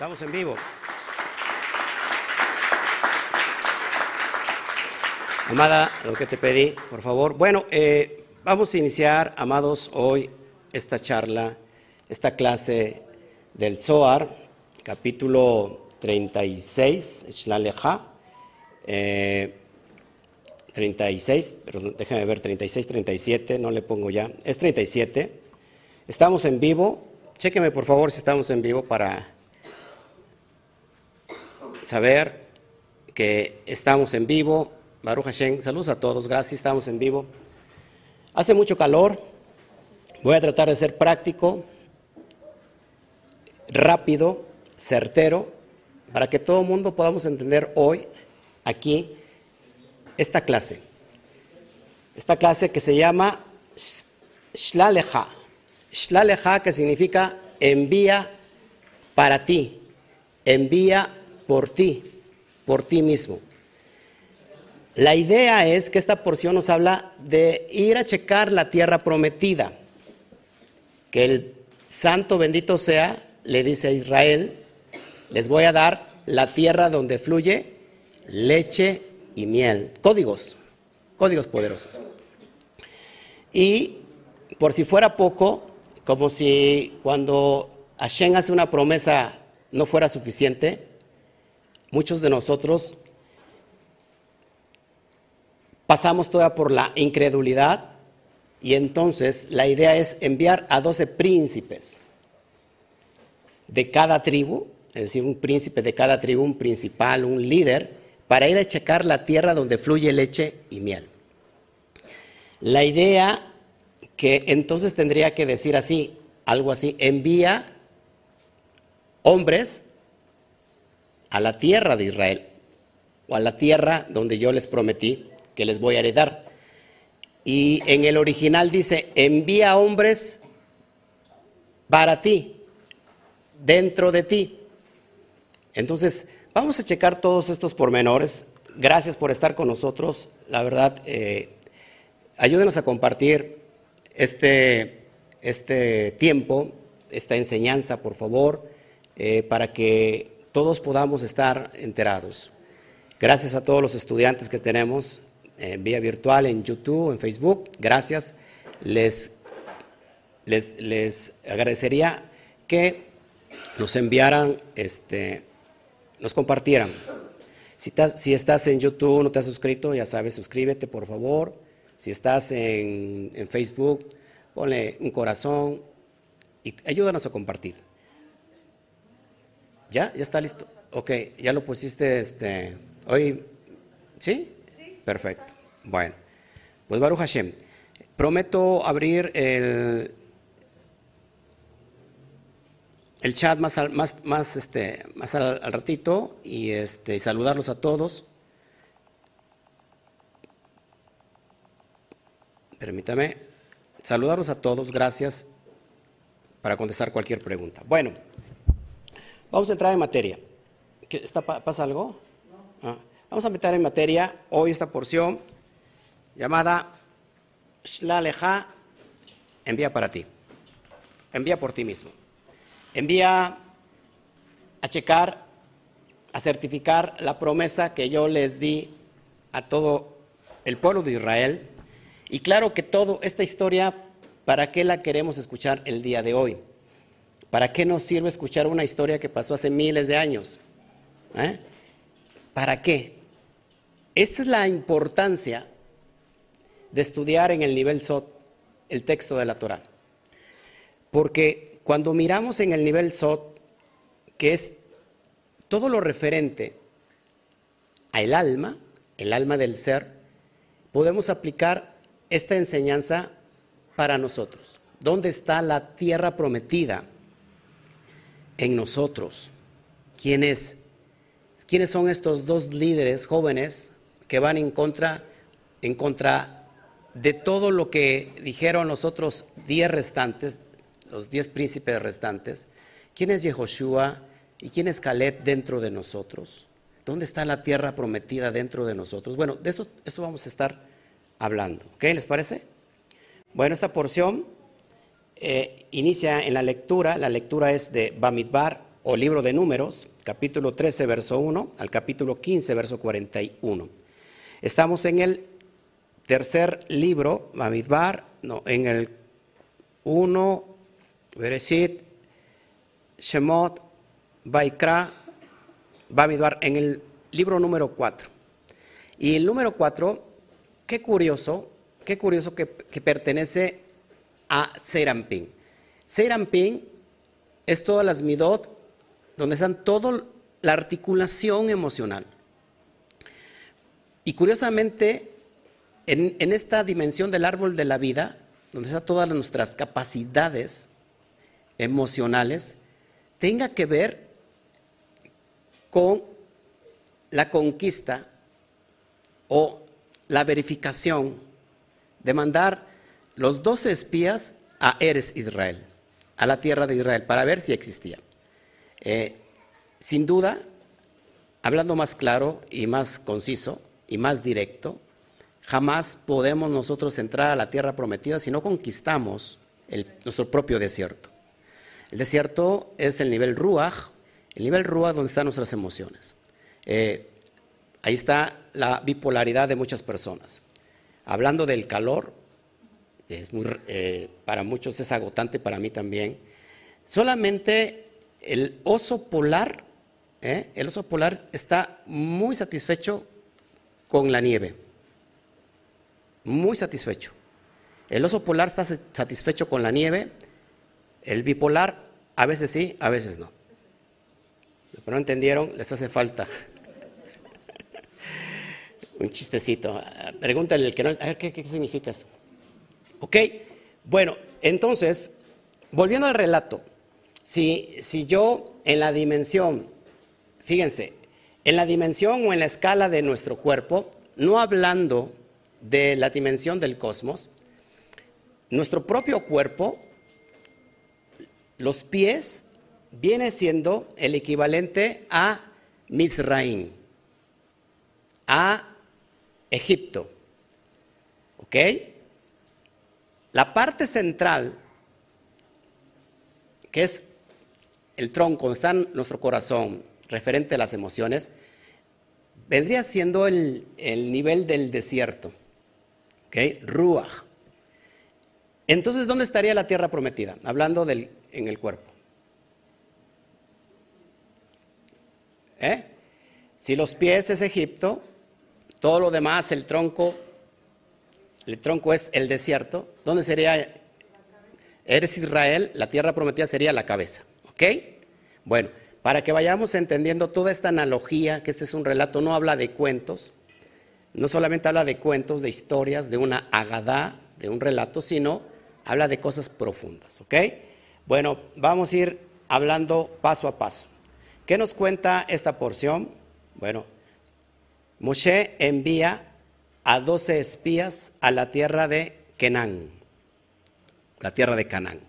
Estamos en vivo. Amada, lo que te pedí, por favor. Bueno, eh, vamos a iniciar, amados, hoy esta charla, esta clase del Zohar, capítulo 36, Shlaleja, eh, 36, pero déjame ver, 36, 37, no le pongo ya, es 37. Estamos en vivo, chéqueme por favor si estamos en vivo para saber que estamos en vivo. Baruch Hashem, saludos a todos, gracias, estamos en vivo. Hace mucho calor, voy a tratar de ser práctico, rápido, certero, para que todo el mundo podamos entender hoy, aquí, esta clase. Esta clase que se llama Shlaleja. Shlaleja que significa envía para ti, envía por ti, por ti mismo. La idea es que esta porción nos habla de ir a checar la tierra prometida, que el santo bendito sea, le dice a Israel, les voy a dar la tierra donde fluye leche y miel. Códigos, códigos poderosos. Y por si fuera poco, como si cuando Hashem hace una promesa no fuera suficiente, muchos de nosotros pasamos toda por la incredulidad y entonces la idea es enviar a doce príncipes de cada tribu, es decir, un príncipe de cada tribu, un principal, un líder, para ir a checar la tierra donde fluye leche y miel. La idea que entonces tendría que decir así, algo así, envía hombres a la tierra de Israel o a la tierra donde yo les prometí que les voy a heredar. Y en el original dice, envía hombres para ti, dentro de ti. Entonces, vamos a checar todos estos pormenores. Gracias por estar con nosotros. La verdad, eh, ayúdenos a compartir este, este tiempo, esta enseñanza, por favor, eh, para que todos podamos estar enterados. Gracias a todos los estudiantes que tenemos en vía virtual, en YouTube, en Facebook. Gracias. Les, les, les agradecería que nos enviaran, este, nos compartieran. Si estás, si estás en YouTube, no te has suscrito, ya sabes, suscríbete por favor. Si estás en, en Facebook, ponle un corazón y ayúdanos a compartir. ¿Ya? ¿Ya está listo? Ok, ya lo pusiste este, hoy. ¿Sí? Sí. Perfecto. Bueno, pues Baruch Hashem. Prometo abrir el, el chat más, al, más, más, este, más al, al, ratito y, este, y saludarlos a todos. Permítame saludarlos a todos, gracias para contestar cualquier pregunta. Bueno, vamos a entrar en materia. ¿Está, ¿Pasa algo? Ah, vamos a meter en materia hoy esta porción llamada Shlaleja, envía para ti, envía por ti mismo. Envía a checar, a certificar la promesa que yo les di a todo el pueblo de Israel. Y claro que toda esta historia, ¿para qué la queremos escuchar el día de hoy? ¿Para qué nos sirve escuchar una historia que pasó hace miles de años? ¿Eh? ¿Para qué? Esta es la importancia de estudiar en el nivel SOT el texto de la Torah. Porque cuando miramos en el nivel SOT, que es todo lo referente al alma, el alma del ser, podemos aplicar esta enseñanza para nosotros. ¿Dónde está la tierra prometida? En nosotros. ¿Quién es? ¿Quiénes son estos dos líderes jóvenes que van en contra, en contra de todo lo que dijeron los otros diez restantes, los diez príncipes restantes? ¿Quién es Yehoshua y quién es Caleb dentro de nosotros? ¿Dónde está la tierra prometida dentro de nosotros? Bueno, de eso esto vamos a estar hablando. ¿Qué les parece? Bueno, esta porción eh, inicia en la lectura. La lectura es de Bamidbar o libro de números, capítulo 13, verso 1 al capítulo 15, verso 41. Estamos en el tercer libro, Bamidbar, no, en el 1, Bereshit, Shemot, Baikra, Bamidbar, en el libro número 4. Y el número 4, qué curioso, qué curioso que, pertenece a Serampín. Serampín es todas las midot, donde están toda la articulación emocional. Y curiosamente, en, en, esta dimensión del árbol de la vida, donde están todas nuestras capacidades emocionales, tenga que ver con la conquista o la verificación de mandar los doce espías a Eres Israel, a la tierra de Israel, para ver si existía. Eh, sin duda, hablando más claro y más conciso y más directo, jamás podemos nosotros entrar a la tierra prometida si no conquistamos nuestro propio desierto. El desierto es el nivel Ruach, el nivel Ruach donde están nuestras emociones. Eh, Ahí está la bipolaridad de muchas personas. Hablando del calor, eh, para muchos es agotante, para mí también. Solamente el oso polar, ¿eh? el oso polar está muy satisfecho con la nieve. Muy satisfecho. El oso polar está satisfecho con la nieve. El bipolar, a veces sí, a veces no. Pero no entendieron, les hace falta un chistecito. Pregúntale el que no. A ver, ¿qué, significa eso? Ok, bueno, entonces, volviendo al relato, si, si yo en la dimensión, fíjense, en la dimensión o en la escala de nuestro cuerpo, no hablando de la dimensión del cosmos, nuestro propio cuerpo, los pies, viene siendo el equivalente a Mizraim, a Egipto. ¿Ok? La parte central, que es el tronco, donde está nuestro corazón, referente a las emociones, vendría siendo el, nivel del desierto. ¿Ok? Ruach. Entonces, ¿dónde estaría la tierra prometida? Hablando del, en el cuerpo. ¿Eh? Si los pies es Egipto, todo lo demás, el tronco, el tronco es el desierto. ¿Dónde sería? Eres Israel, la tierra prometida sería la cabeza. ¿Ok? Bueno, para que vayamos entendiendo toda esta analogía, que este es un relato, no habla de cuentos, no solamente habla de cuentos, de historias, de una agadá, de un relato, sino habla de cosas profundas. ¿Ok? Bueno, vamos a ir hablando paso a paso. ¿Qué nos cuenta esta porción? Bueno, Moshe envía a doce espías a la tierra de Kenán, la tierra de Canaán.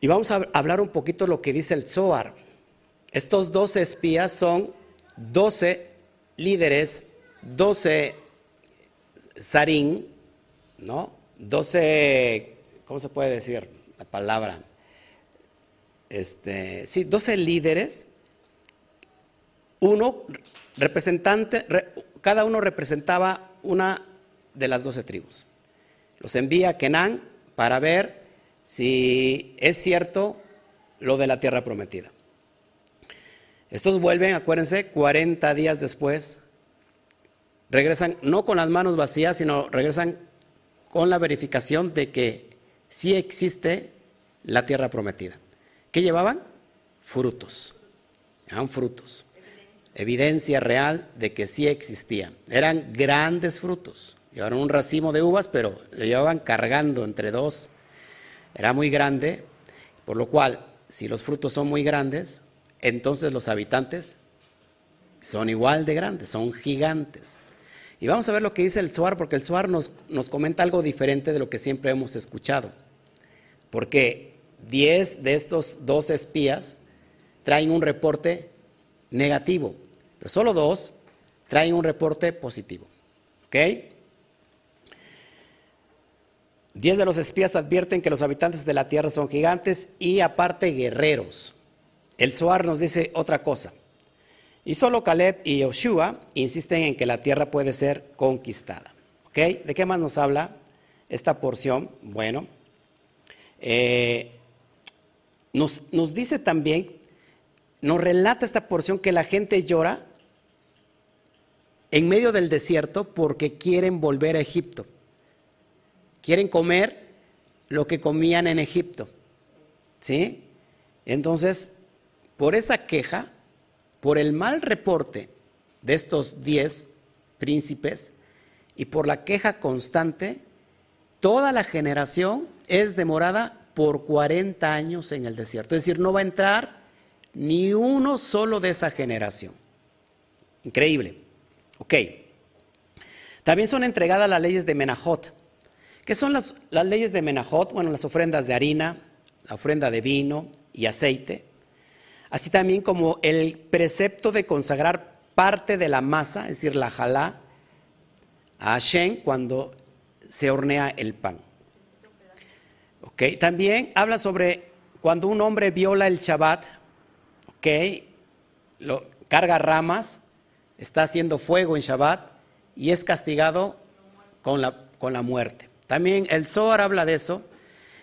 Y vamos a hablar un poquito lo que dice el Zohar. Estos doce espías son doce líderes, doce zarín, ¿no? Doce, ¿cómo se puede decir la palabra? Este, sí, doce líderes. Uno Representante, cada uno representaba una de las doce tribus. Los envía a Kenán para ver si es cierto lo de la tierra prometida. Estos vuelven, acuérdense, 40 días después, regresan no con las manos vacías, sino regresan con la verificación de que sí existe la tierra prometida. ¿Qué llevaban? Frutos. Llevaban frutos evidencia real de que sí existía. Eran grandes frutos. Llevaron un racimo de uvas, pero lo llevaban cargando entre dos. Era muy grande, por lo cual, si los frutos son muy grandes, entonces los habitantes son igual de grandes, son gigantes. Y vamos a ver lo que dice el Suar, porque el Suar nos, nos comenta algo diferente de lo que siempre hemos escuchado. Porque 10 de estos dos espías traen un reporte negativo solo dos traen un reporte positivo. ¿Ok? Diez de los espías advierten que los habitantes de la tierra son gigantes y aparte guerreros. el Zohar nos dice otra cosa. Y solo Caleb y Yoshua insisten en que la tierra puede ser conquistada. ¿Ok? ¿De qué más nos habla esta porción? Bueno, eh, nos, nos dice también, nos relata esta porción que la gente llora en medio del desierto porque quieren volver a Egipto. Quieren comer lo que comían en Egipto. ¿Sí? Entonces, por esa queja, por el mal reporte de estos diez príncipes y por la queja constante, toda la generación es demorada por 40 años en el desierto. Es decir, no va a entrar ni uno solo de esa generación. Increíble. Ok. También son entregadas las leyes de Menajot. ¿Qué son las, leyes de Menajot? Bueno, las ofrendas de harina, la ofrenda de vino y aceite, así también como el precepto de consagrar parte de la masa, es decir, la jalá, a Hashem cuando se hornea el pan. Okay. También habla sobre cuando un hombre viola el Shabbat, lo, carga ramas, está haciendo fuego en Shabbat y es castigado con la, con la muerte. También el Zohar habla de eso.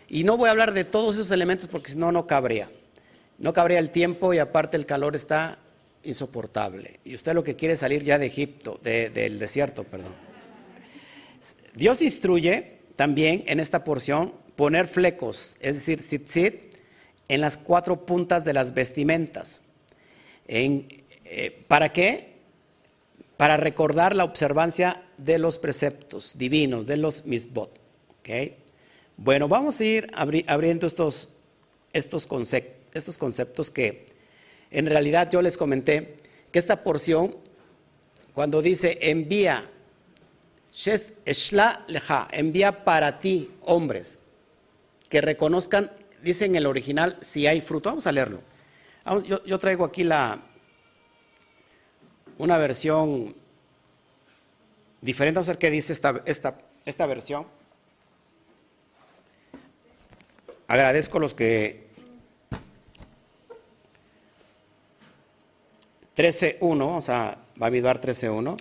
Y no voy a hablar de todos esos elementos porque si no, no cabría. No cabría el tiempo y aparte el calor está insoportable. Y usted lo que quiere es salir ya de Egipto, del desierto, perdón. Dios instruye también en esta porción poner flecos, es decir, tzitzit, en las cuatro puntas de las vestimentas. Eh, ¿Para qué? Para recordar la observancia de los preceptos divinos, de los misbot. ¿okay? Bueno, vamos a ir abriendo estos, estos, estos conceptos que en realidad yo les comenté que esta porción, cuando dice envía, envía para ti hombres que reconozcan, dice en el original, si hay fruto. Vamos a leerlo. Yo, traigo aquí la, una versión diferente. Vamos a ver qué dice esta, esta, esta versión. Agradezco los que 13.1, o sea, va a dar 13.1.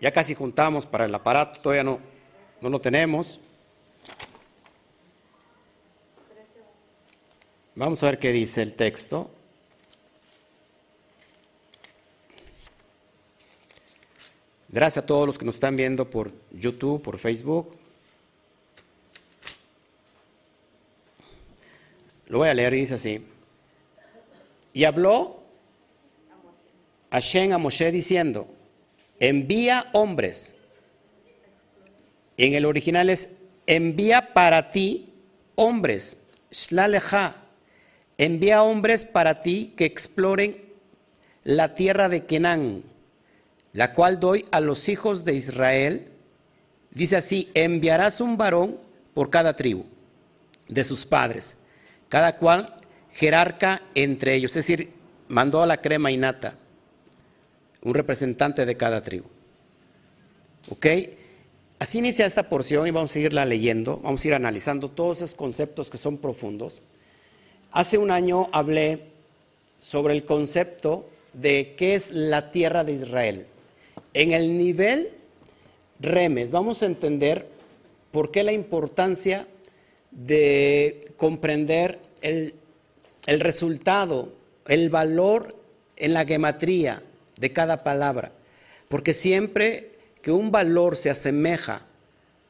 Ya casi juntamos para el aparato, todavía no, no lo tenemos. Vamos a ver qué dice el texto. Gracias a todos los que nos están viendo por YouTube, por Facebook. Lo voy a leer y dice así. Y habló Hashem a Moshe diciendo, envía hombres. En el original es, envía para ti hombres. Shlaleja. Envía hombres para ti que exploren la tierra de Kenán, la cual doy a los hijos de Israel. Dice así, enviarás un varón por cada tribu de sus padres cada cual jerarca entre ellos, es decir, mandó a la crema innata, un representante de cada tribu. ¿Ok? Así inicia esta porción y vamos a seguirla leyendo, vamos a ir analizando todos esos conceptos que son profundos. Hace un año hablé sobre el concepto de qué es la tierra de Israel. En el nivel remes vamos a entender por qué la importancia de comprender el, resultado, el valor en la gematría de cada palabra. Porque siempre que un valor se asemeja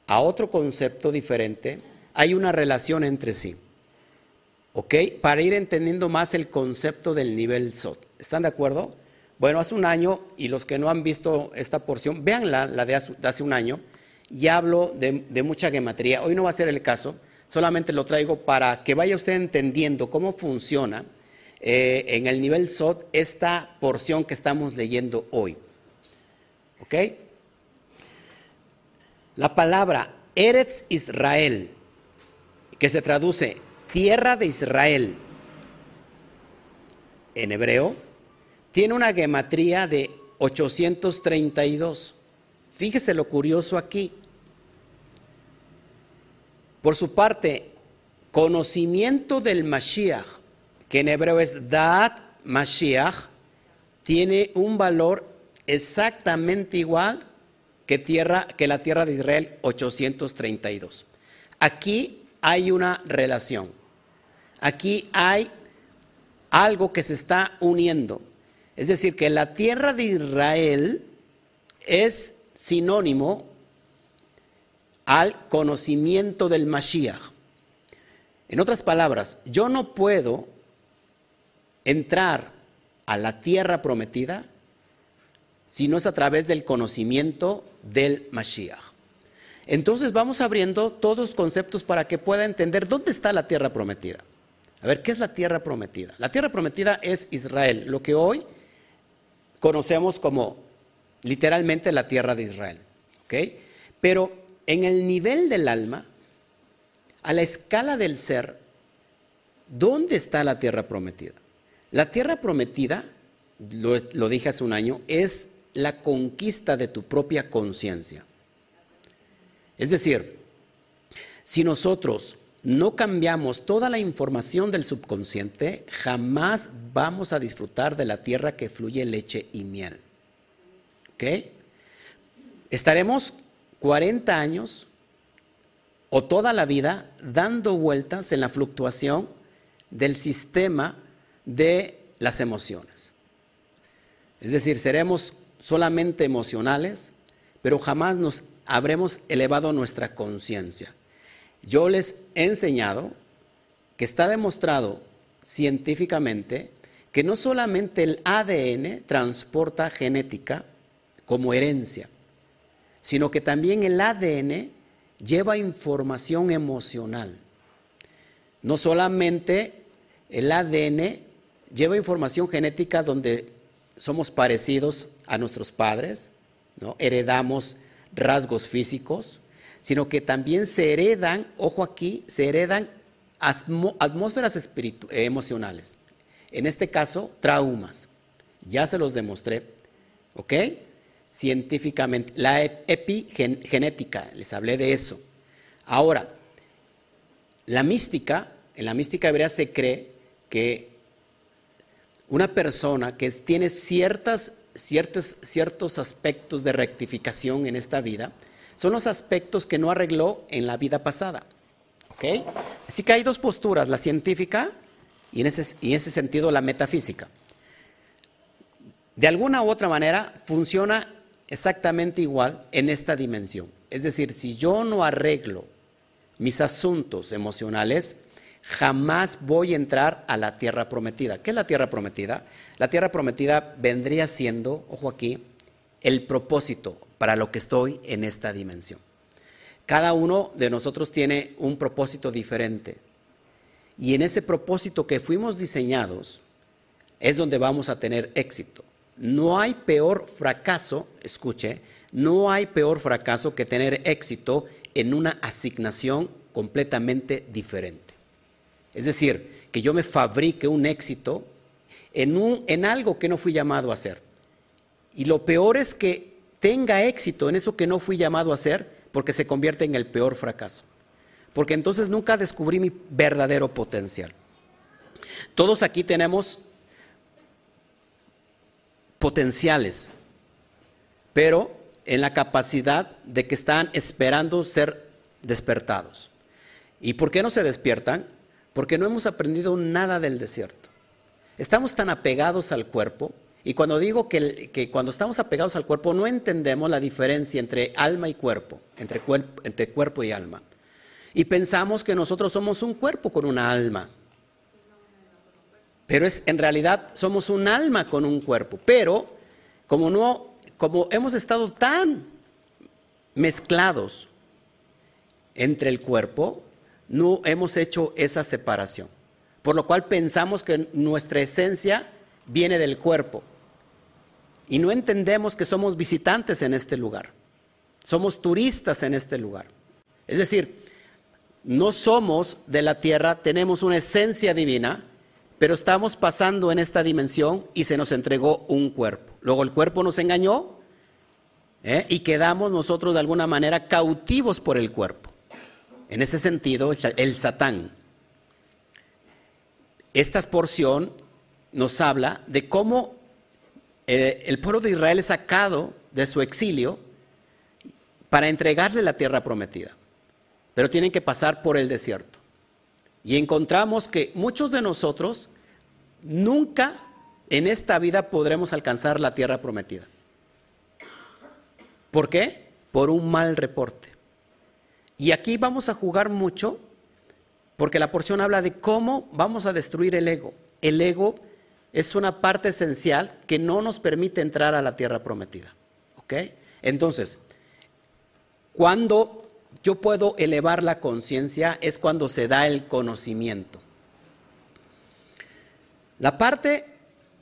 a otro concepto diferente, hay una relación entre sí. ¿Ok? Para ir entendiendo más el concepto del nivel SOT. ¿Están de acuerdo? Bueno, hace un año, y los que no han visto esta porción, véanla, la de hace un año, y hablo de, mucha gematría. Hoy no va a ser el caso, solamente lo traigo para que vaya usted entendiendo cómo funciona eh, en el nivel SOT esta porción que estamos leyendo hoy. ¿Ok? La palabra Eretz Israel, que se traduce tierra de Israel en hebreo, tiene una gematría de 832. Fíjese lo curioso aquí. Por su parte, conocimiento del Mashiach que en hebreo es Daat Mashiach, tiene un valor exactamente igual que, tierra, que la tierra de Israel 832. Aquí hay una relación. Aquí hay algo que se está uniendo. Es decir, que la tierra de Israel es sinónimo al conocimiento del Mashiach. En otras palabras, yo no puedo entrar a la tierra prometida si no es a través del conocimiento del Mashiach. Entonces vamos abriendo todos los conceptos para que pueda entender dónde está la tierra prometida. A ver, ¿qué es la tierra prometida? La tierra prometida es Israel, lo que hoy conocemos como literalmente la tierra de Israel. Pero en el nivel del alma, a la escala del ser, ¿dónde está la tierra prometida? La tierra prometida, lo, dije hace un año, es la conquista de tu propia conciencia. Es decir, si nosotros no cambiamos toda la información del subconsciente, jamás vamos a disfrutar de la tierra que fluye leche y miel. Estaremos 40 años o toda la vida dando vueltas en la fluctuación del sistema de las emociones. Es decir, seremos solamente emocionales, pero jamás nos habremos elevado nuestra conciencia. Yo les he enseñado que está demostrado científicamente que no solamente el ADN transporta genética como herencia, sino que también el ADN lleva información emocional. No solamente el ADN lleva información genética donde somos parecidos a nuestros padres, ¿no? heredamos rasgos físicos, sino que también se heredan, ojo aquí, se heredan atmósferas emocionales. En este caso, traumas. Ya se los demostré, ¿ok? científicamente, la epigenética, les hablé de eso. Ahora, la mística, en la mística hebrea se cree que una persona que tiene ciertas, ciertos, ciertos aspectos de rectificación en esta vida, son los aspectos que no arregló en la vida pasada. Así que hay dos posturas, la científica y en ese, y en ese sentido la metafísica. De alguna u otra manera funciona exactamente igual en esta dimensión. Es decir, si yo no arreglo mis asuntos emocionales, jamás voy a entrar a la tierra prometida. ¿Qué es la tierra prometida? La tierra prometida vendría siendo, ojo aquí, el propósito para lo que estoy en esta dimensión. Cada uno de nosotros tiene un propósito diferente. Y en ese propósito que fuimos diseñados es donde vamos a tener éxito. No hay peor fracaso, escuche, no hay peor fracaso que tener éxito en una asignación completamente diferente. Es decir, que yo me fabrique un éxito en, un, en algo que no fui llamado a hacer. Y lo peor es que tenga éxito en eso que no fui llamado a hacer porque se convierte en el peor fracaso. Porque entonces nunca descubrí mi verdadero potencial. Todos aquí tenemos potenciales, pero en la capacidad de que están esperando ser despertados. ¿Y por qué no se despiertan? Porque no hemos aprendido nada del desierto. Estamos tan apegados al cuerpo, y cuando digo que, cuando estamos apegados al cuerpo no entendemos la diferencia entre alma y cuerpo, entre, entre cuerpo y alma. Y pensamos que nosotros somos un cuerpo con una alma. Pero es, en realidad somos un alma con un cuerpo. Pero como, no, como hemos estado tan mezclados entre el cuerpo, no hemos hecho esa separación. Por lo cual pensamos que nuestra esencia viene del cuerpo. Y no entendemos que somos visitantes en este lugar. Somos turistas en este lugar. Es decir, no somos de la tierra, tenemos una esencia divina, pero estamos pasando en esta dimensión y se nos entregó un cuerpo. Luego el cuerpo nos engañó ¿eh? y quedamos nosotros de alguna manera cautivos por el cuerpo. En ese sentido, el Satán. esta porción nos habla de cómo eh, el pueblo de Israel es sacado de su exilio para entregarle la tierra prometida, pero tienen que pasar por el desierto. Y encontramos que muchos de nosotros nunca en esta vida podremos alcanzar la tierra prometida. ¿Por qué? Por un mal reporte. Y aquí vamos a jugar mucho porque la porción habla de cómo vamos a destruir el ego. El ego es una parte esencial que no nos permite entrar a la tierra prometida. ¿Ok? Entonces, cuando yo puedo elevar la conciencia es cuando se da el conocimiento. La parte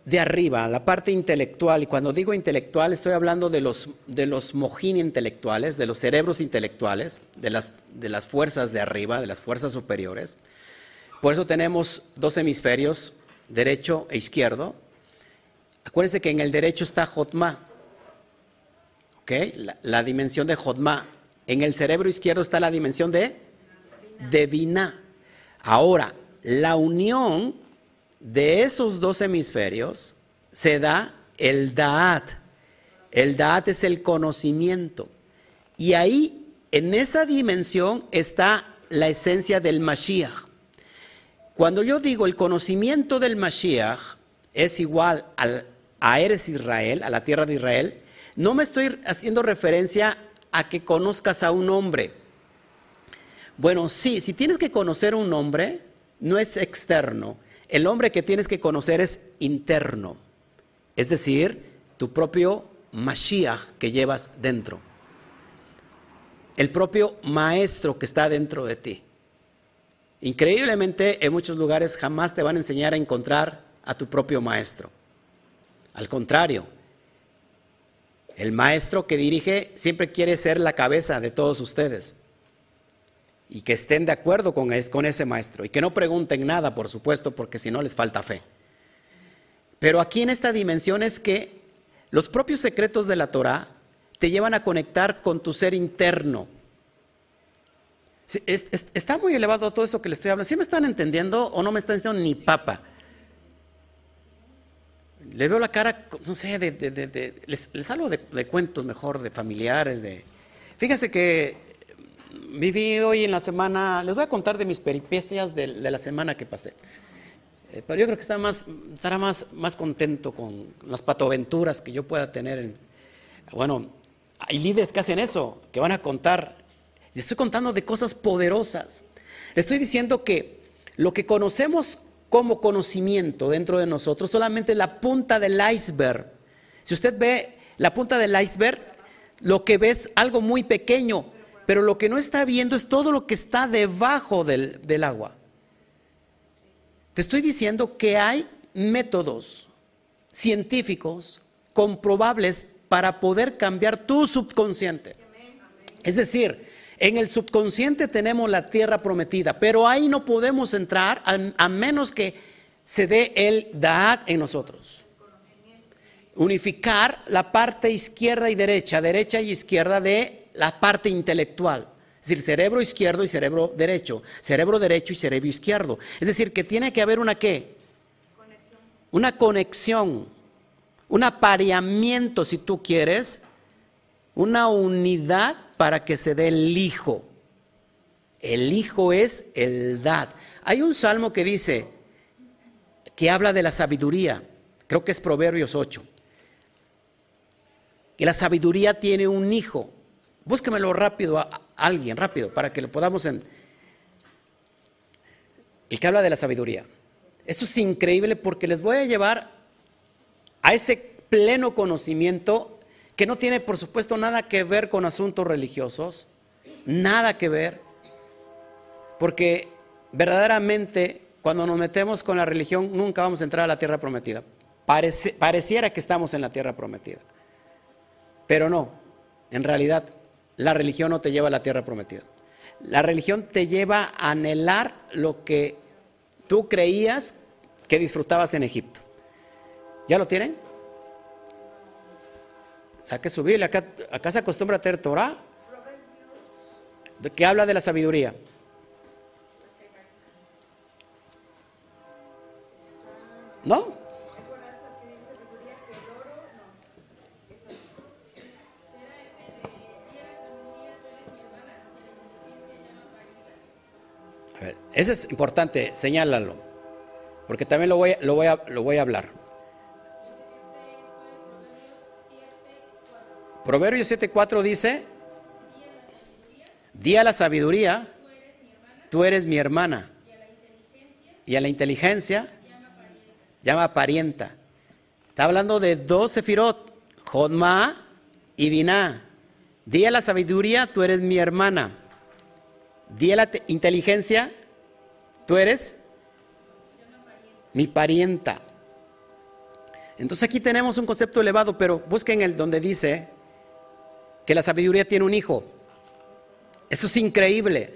de arriba, la parte intelectual, y cuando digo intelectual estoy hablando de los, de los mojín intelectuales, de los cerebros intelectuales, de las, de las fuerzas de arriba, de las fuerzas superiores. Por eso tenemos dos hemisferios, derecho e izquierdo. Acuérdense que en el derecho está Jotma, la, la, dimensión de Jotma. En el cerebro izquierdo está la dimensión de Devina. Ahora, la unión de esos dos hemisferios se da el Da'at. El Da'at es el conocimiento. Y ahí, en esa dimensión, está la esencia del Mashiach. Cuando yo digo el conocimiento del Mashiach es igual a Eres Israel, a la tierra de Israel, no me estoy haciendo referencia a que conozcas a un hombre. Bueno, sí, si tienes que conocer un hombre, no es externo. El hombre que tienes que conocer es interno. Es decir, tu propio Mashiach que llevas dentro. El propio maestro que está dentro de ti. Increíblemente, en muchos lugares jamás te van a enseñar a encontrar a tu propio maestro. Al contrario, el maestro que dirige siempre quiere ser la cabeza de todos ustedes. Y que estén de acuerdo con, ese maestro. Y que no pregunten nada, por supuesto, porque si no les falta fe. Pero aquí en esta dimensión es que los propios secretos de la Torah te llevan a conectar con tu ser interno, está muy elevado todo eso que le estoy hablando. ¿Sí me están entendiendo o no me están entendiendo ni papa? Le veo la cara, no sé, de, les, hablo de, cuentos mejor, de familiares, de... Fíjense que viví hoy en la semana, les voy a contar de mis peripecias de, la semana que pasé. Eh, pero yo creo que estará más, más contento con las patoaventuras que yo pueda tener. bueno, hay líderes que hacen eso, que van a contar le estoy contando de cosas poderosas. Estoy diciendo que lo que conocemos como conocimiento dentro de nosotros solamente es la punta del iceberg. Si usted ve la punta del iceberg, lo que ve es algo muy pequeño, pero lo que no está viendo es todo lo que está debajo del, del agua. Te estoy diciendo que hay métodos científicos comprobables para poder cambiar tu subconsciente. Es decir, en el subconsciente tenemos la tierra prometida, pero ahí no podemos entrar a, menos que se dé el Da'at en nosotros. Unificar la parte izquierda y derecha, derecha y izquierda de la parte intelectual. Es decir, cerebro izquierdo y cerebro derecho, cerebro derecho y cerebro izquierdo. Es decir, que tiene que haber una qué? Una conexión, un apareamiento, si tú quieres, una unidad para que se dé el hijo. El hijo es el dad. Hay un salmo que dice, que habla de la sabiduría, creo que es Proverbios 8, que la sabiduría tiene un hijo. Búsquemelo rápido a, alguien, rápido, para que lo podamos en... El que habla de la sabiduría. Esto es increíble porque les voy a llevar a ese pleno conocimiento que no tiene por supuesto nada que ver con asuntos religiosos, nada que ver, porque verdaderamente cuando nos metemos con la religión nunca vamos a entrar a la tierra prometida. pareciera que estamos en la tierra prometida, pero no, en realidad la religión no te lleva a la tierra prometida. La religión te lleva a anhelar lo que tú creías que disfrutabas en Egipto. ¿Ya lo tienen? Saque su Biblia. Acá, se acostumbra a tener Torah. Que habla de la sabiduría. ¿No? A ver, ese es importante, señálalo, porque también lo voy, lo voy, a, lo voy a hablar. Proverbios 7.4 dice, di a la sabiduría, tú eres mi hermana, y a la inteligencia, llama parienta. Está hablando de dos sefirot, Jodma y Biná. Di a la sabiduría, tú eres mi hermana. Di a la inteligencia, tú eres mi parienta. Entonces aquí tenemos un concepto elevado, pero busquen el donde dice que la sabiduría tiene un hijo. Esto es increíble.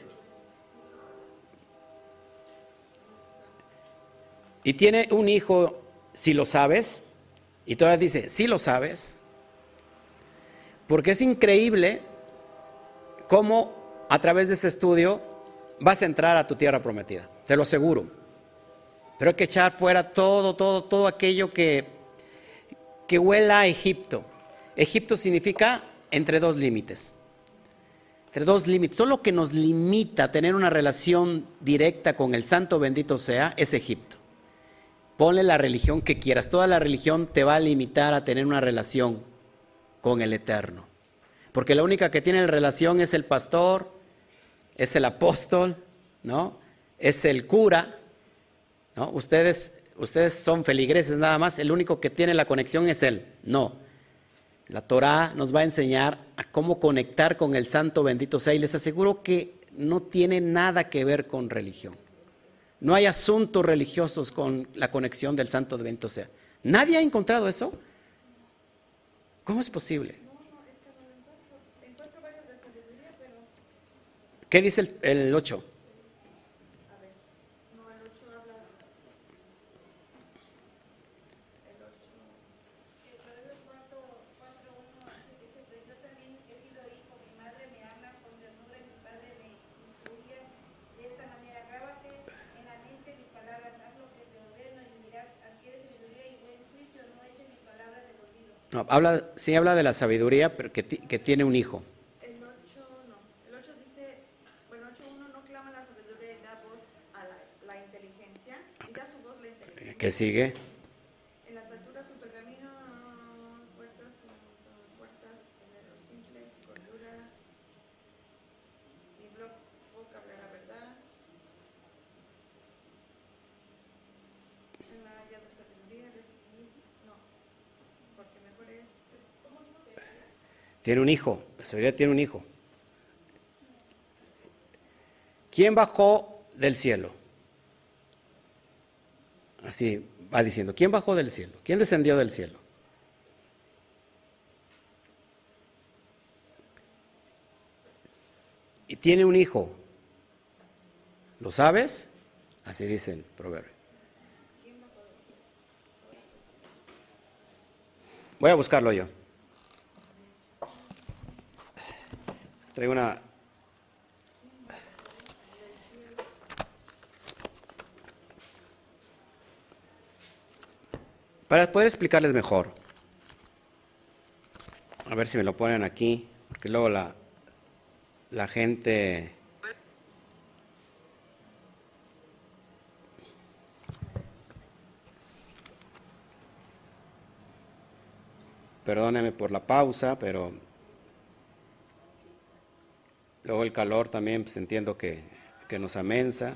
Y tiene un hijo, si lo sabes, y todavía dice, si lo sabes, porque es increíble cómo a través de ese estudio vas a entrar a tu tierra prometida, te lo aseguro. Pero hay que echar fuera todo, todo, todo aquello que, que huela a Egipto. Egipto significa entre dos límites. Entre dos límites. Todo lo que nos limita a tener una relación directa con el santo bendito sea es Egipto. Ponle la religión que quieras. Toda la religión te va a limitar a tener una relación con el Eterno. Porque la única que tiene relación es el pastor, es el apóstol, ¿no? Es el cura, ¿no? Ustedes, ustedes son feligreses nada más, el único que tiene la conexión es él. No. La Torah nos va a enseñar a cómo conectar con el santo bendito sea y les aseguro que no tiene nada que ver con religión. No hay asuntos religiosos con la conexión del santo bendito sea. ¿Nadie ha encontrado eso? ¿Cómo es posible? ¿Qué dice el, 8? No, habla, sí habla de la sabiduría, pero que, que tiene un hijo. El 8 no. El 8 dice, bueno, 8.1 no clama la sabiduría y da voz a la, la inteligencia. Y da su voz la inteligencia. ¿Qué sigue? En las alturas su pergamino, puertas, puertas, género simples, cordura. Mi blog, boca hablará verdad. En la haya de sabiduría recibir, no. Porque mejor es. ¿Cómo dijo que decía? Tiene un hijo, la sabiduría tiene un hijo. ¿Quién bajó del cielo? Así va diciendo, ¿quién bajó del cielo? ¿Quién descendió del cielo? Y tiene un hijo. ¿Lo sabes? Así dice el proverbio. Voy a buscarlo yo. Para poder explicarles mejor. A ver si me lo ponen aquí, porque luego la, la gente... Perdóneme por la pausa, pero luego el calor también, pues entiendo que, que nos amensa.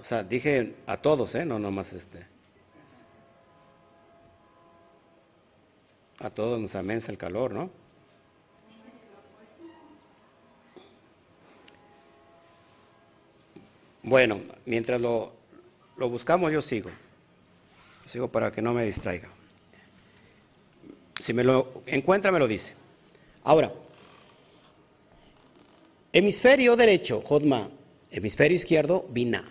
O sea, dije a todos, ¿eh? No nomás este. A todos nos amensa el calor, ¿no? Bueno, mientras lo, lo buscamos, yo sigo. Sigo para que no me distraiga. Si me lo encuentra, me lo dice. Ahora, hemisferio derecho, Jodma. Hemisferio izquierdo, Bina.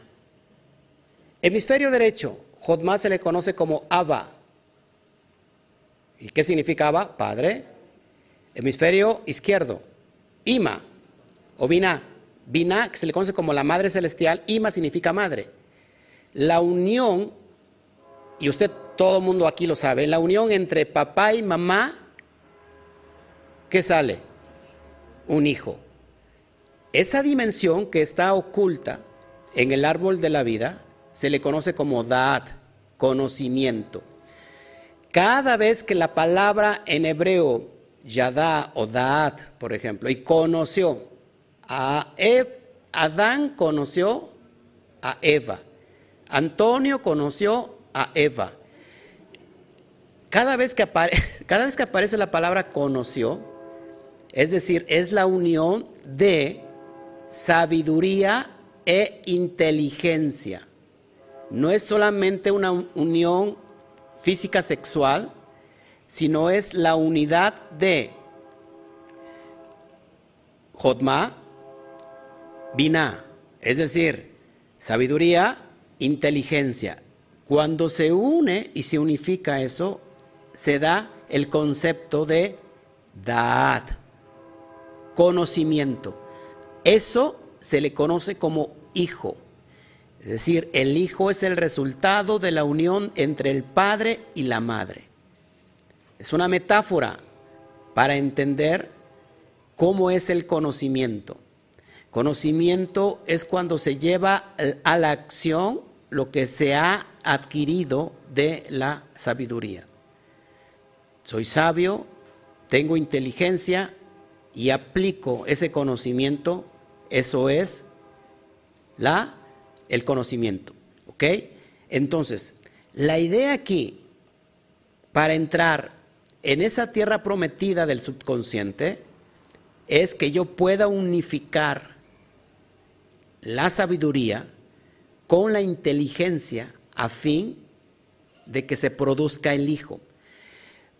Hemisferio derecho, Jodma se le conoce como Abba. ¿Y qué significa Abba? Padre. Hemisferio izquierdo, Ima o Bina. Bina, que se le conoce como la Madre Celestial, Ima significa madre. la unión, y usted todo el mundo aquí lo sabe, la unión entre papá y mamá, ¿qué sale? Un hijo. Esa dimensión que está oculta en el árbol de la vida se le conoce como Da'at, conocimiento. Cada vez que la palabra en hebreo, Yadá o Da'at, por ejemplo, y conoció a Adán conoció a Eva. Antonio conoció a Eva. Cada vez, que cada vez que aparece la palabra conoció, es decir, es la unión de sabiduría e inteligencia. No es solamente una unión física sexual, sino es la unidad de Jodma, Bina, es decir, sabiduría, inteligencia. Cuando se une y se unifica eso, se da el concepto de Da'at, conocimiento. Eso se le conoce como hijo. Es decir, el hijo es el resultado de la unión entre el padre y la madre. Es una metáfora para entender cómo es el conocimiento. Conocimiento es cuando se lleva a la acción lo que se ha adquirido de la sabiduría. Soy sabio, tengo inteligencia y aplico ese conocimiento, eso es la el conocimiento, ¿ok? Entonces, la idea aquí para entrar en esa tierra prometida del subconsciente es que yo pueda unificar la sabiduría con la inteligencia a fin de que se produzca el Hijo.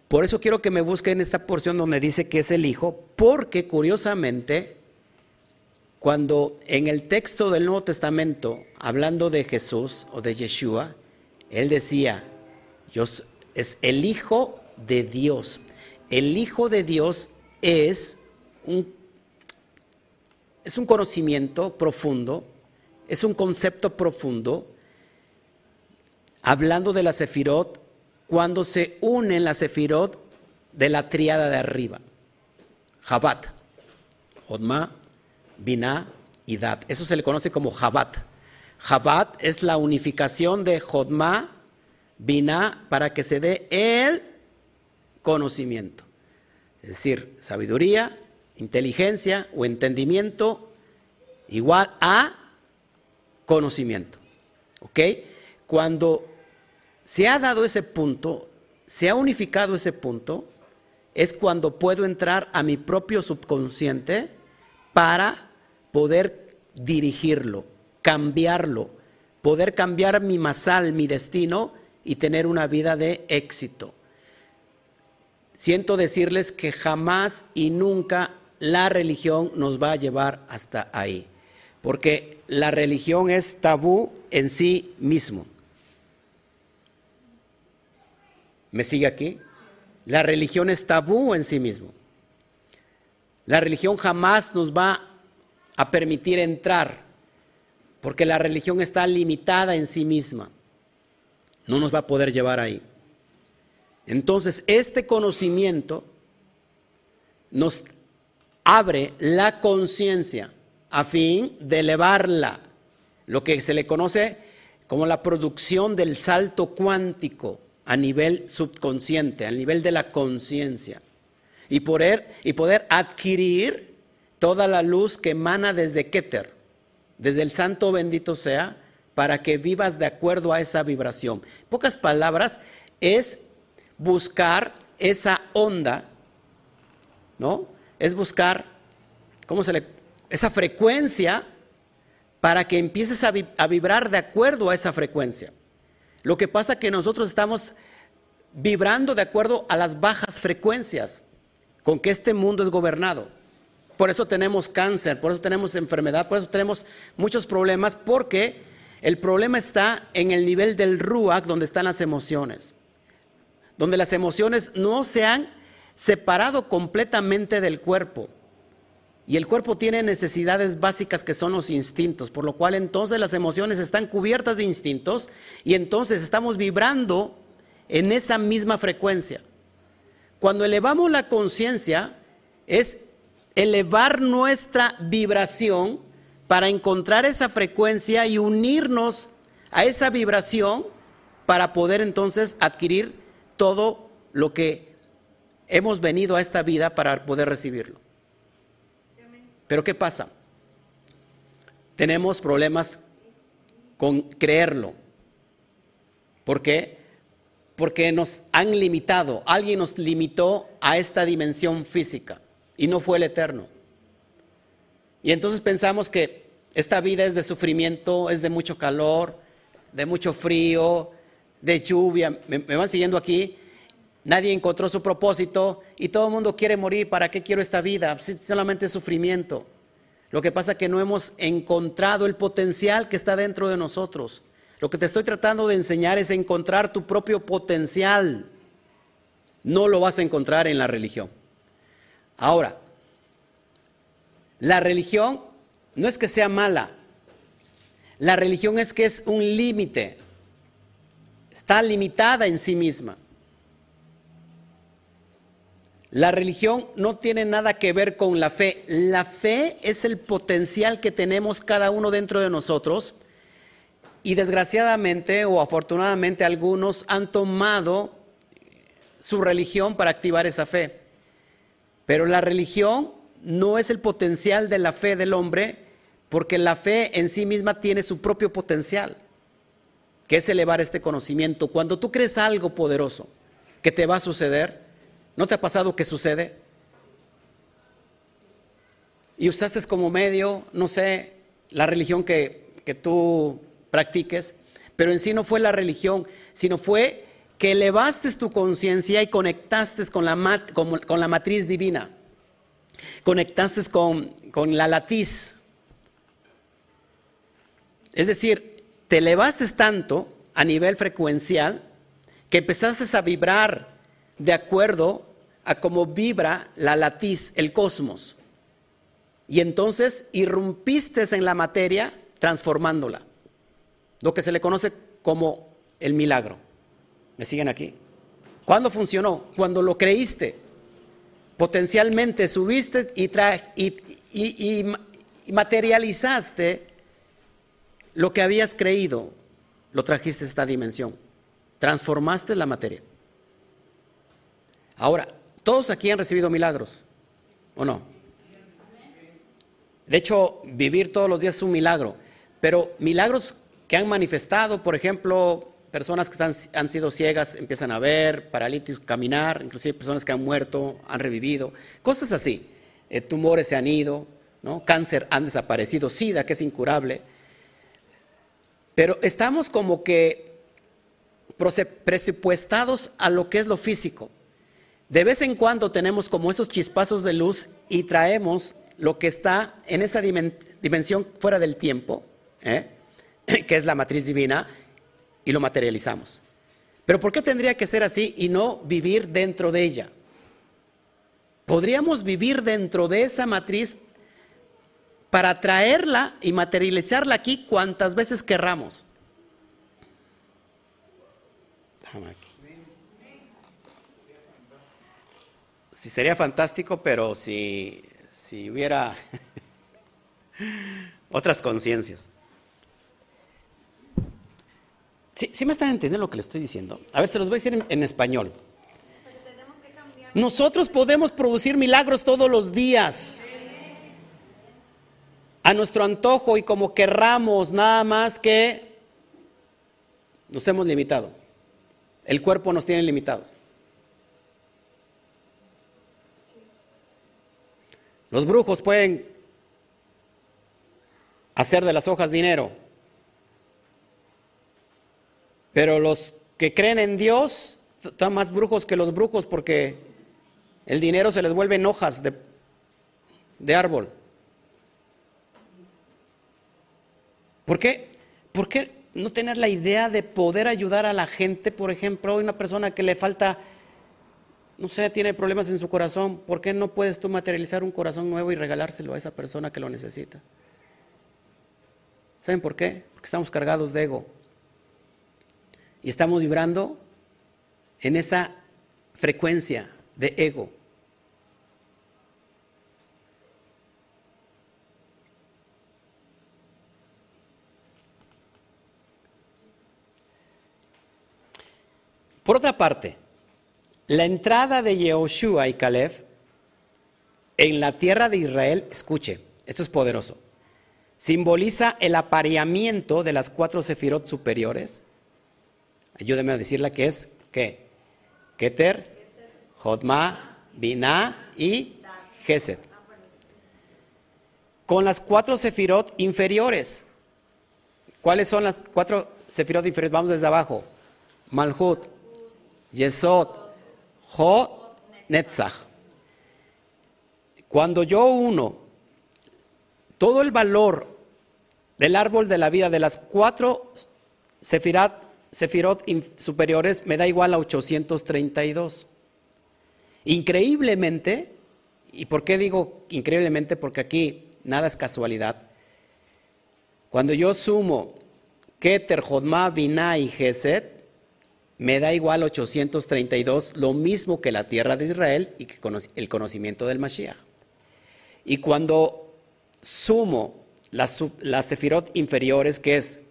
Por eso quiero que me busquen esta porción donde dice que es el Hijo, porque curiosamente, cuando en el texto del Nuevo Testamento, hablando de Jesús o de Yeshua, él decía, es el Hijo de Dios. El Hijo de Dios es un es un conocimiento profundo, es un concepto profundo, hablando de la Sefirot, cuando se unen la Sefirot de la triada de arriba. Jabat, Odma, Binah y Dat. Eso se le conoce como Jabat. Jabat es la unificación de Jodma, Binah, para que se dé el conocimiento. Es decir, sabiduría, inteligencia o entendimiento igual a conocimiento. ¿Ok? Cuando se ha dado ese punto, se ha unificado ese punto, es cuando puedo entrar a mi propio subconsciente para poder dirigirlo, cambiarlo, poder cambiar mi masal, mi destino y tener una vida de éxito. Siento decirles que jamás y nunca la religión nos va a llevar hasta ahí, porque la religión es tabú en sí mismo. ¿Me sigue aquí? La religión es tabú en sí mismo. La religión jamás nos va a permitir entrar, porque la religión está limitada en sí misma. No nos va a poder llevar ahí. Entonces, este conocimiento nos abre la conciencia a fin de elevarla, lo que se le conoce como la producción del salto cuántico a nivel subconsciente, a nivel de la conciencia, y poder, y poder adquirir toda la luz que emana desde Keter, desde el santo bendito sea, para que vivas de acuerdo a esa vibración. pocas palabras, es buscar esa onda, ¿no? es buscar, ¿cómo se le? Esa frecuencia para que empieces a, vibrar de acuerdo a esa frecuencia. Lo que pasa es que nosotros estamos vibrando de acuerdo a las bajas frecuencias con que este mundo es gobernado. Por eso tenemos cáncer, por eso tenemos enfermedad, por eso tenemos muchos problemas, porque el problema está en el nivel del ruach, donde están las emociones. Donde las emociones no se han separado completamente del cuerpo. Y el cuerpo tiene necesidades básicas que son los instintos, por lo cual entonces las emociones están cubiertas de instintos y entonces estamos vibrando en esa misma frecuencia. Cuando elevamos la conciencia es elevar nuestra vibración para encontrar esa frecuencia y unirnos a esa vibración para poder entonces adquirir todo lo que hemos venido a esta vida para poder recibirlo. Pero ¿qué pasa? Tenemos problemas con creerlo. ¿Por qué? Porque nos han limitado, alguien nos limitó a esta dimensión física y no fue el eterno. Y entonces pensamos que esta vida es de sufrimiento, es de mucho calor, de mucho frío, de lluvia. ¿Me, van siguiendo aquí? Nadie encontró su propósito y todo el mundo quiere morir. ¿Para qué quiero esta vida? Solamente sufrimiento. Lo que pasa es que no hemos encontrado el potencial que está dentro de nosotros. Lo que te estoy tratando de enseñar es encontrar tu propio potencial. No lo vas a encontrar en la religión. Ahora, la religión no es que sea mala. La religión es que es un límite. Está limitada en sí misma. La religión no tiene nada que ver con la fe. La fe es el potencial que tenemos cada uno dentro de nosotros y desgraciadamente o afortunadamente algunos han tomado su religión para activar esa fe. Pero la religión no es el potencial de la fe del hombre porque la fe en sí misma tiene su propio potencial, que es elevar este conocimiento. Cuando tú crees algo poderoso que te va a suceder, ¿No te ha pasado que sucede? Y usaste como medio, no sé, la religión que, tú practiques, pero en sí no fue la religión, sino fue que elevaste tu conciencia y conectaste con la, con, la matriz divina, conectaste con, con la latiz. Es decir, te elevaste tanto a nivel frecuencial que empezaste a vibrar de acuerdo a cómo vibra la latiz, el cosmos. Y entonces irrumpiste en la materia transformándola. Lo que se le conoce como el milagro. ¿Me siguen aquí? ¿Cuándo funcionó? Cuando lo creíste. Potencialmente subiste y, y, y materializaste lo que habías creído. Lo trajiste a esta dimensión. Transformaste la materia. Ahora, todos aquí han recibido milagros, ¿o no? De hecho, vivir todos los días es un milagro, pero milagros que han manifestado, por ejemplo, personas que han, sido ciegas empiezan a ver, paralíticos caminar, inclusive personas que han muerto, han revivido, cosas así. Eh, tumores se han ido, ¿no? cáncer han desaparecido, sida que es incurable. Pero estamos como que presupuestados a lo que es lo físico. De vez en cuando tenemos como esos chispazos de luz y traemos lo que está en esa dimensión fuera del tiempo, ¿eh? que es la matriz divina, y lo materializamos. Pero ¿por qué tendría que ser así y no vivir dentro de ella? Podríamos vivir dentro de esa matriz para traerla y materializarla aquí cuantas veces querramos. Sí sería fantástico, pero si, si hubiera otras conciencias. ¿Sí, me están entendiendo lo que le estoy diciendo? A ver, se los voy a decir en español. Nosotros podemos producir milagros todos los días. A nuestro antojo y como querramos, nada más que nos hemos limitado. El cuerpo nos tiene limitados. Los brujos pueden hacer de las hojas dinero, pero los que creen en Dios están más brujos que los brujos porque el dinero se les vuelve en hojas de, de árbol. ¿Por qué? ¿Por qué no tener la idea de poder ayudar a la gente? Por ejemplo, una persona que le falta no sé, tiene problemas en su corazón, ¿por qué no puedes tú materializar un corazón nuevo y regalárselo a esa persona que lo necesita? ¿Saben por qué? Porque estamos cargados de ego. Y estamos vibrando en esa frecuencia de ego. Por otra parte, la entrada de Yehoshua y Caleb en la tierra de Israel, escuche, esto es poderoso, simboliza el apareamiento de las cuatro sefirot superiores. Ayúdeme a decirla que es. Keter, Jodma, Binah y Geset. Con las cuatro sefirot inferiores. ¿Cuáles son las cuatro sefirot inferiores? Vamos desde abajo. Malhut, Yesod, Ho, Netzach. Cuando yo uno todo el valor del árbol de la vida de las cuatro sefirot superiores me da igual a 832. Increíblemente, ¿y por qué digo increíblemente? Porque aquí nada es casualidad. Cuando yo sumo Keter, Jodma, Binah y Geset, me da igual 832, lo mismo que la tierra de Israel y que el conocimiento del Mashiach. Y cuando sumo las, las sefirot inferiores, que es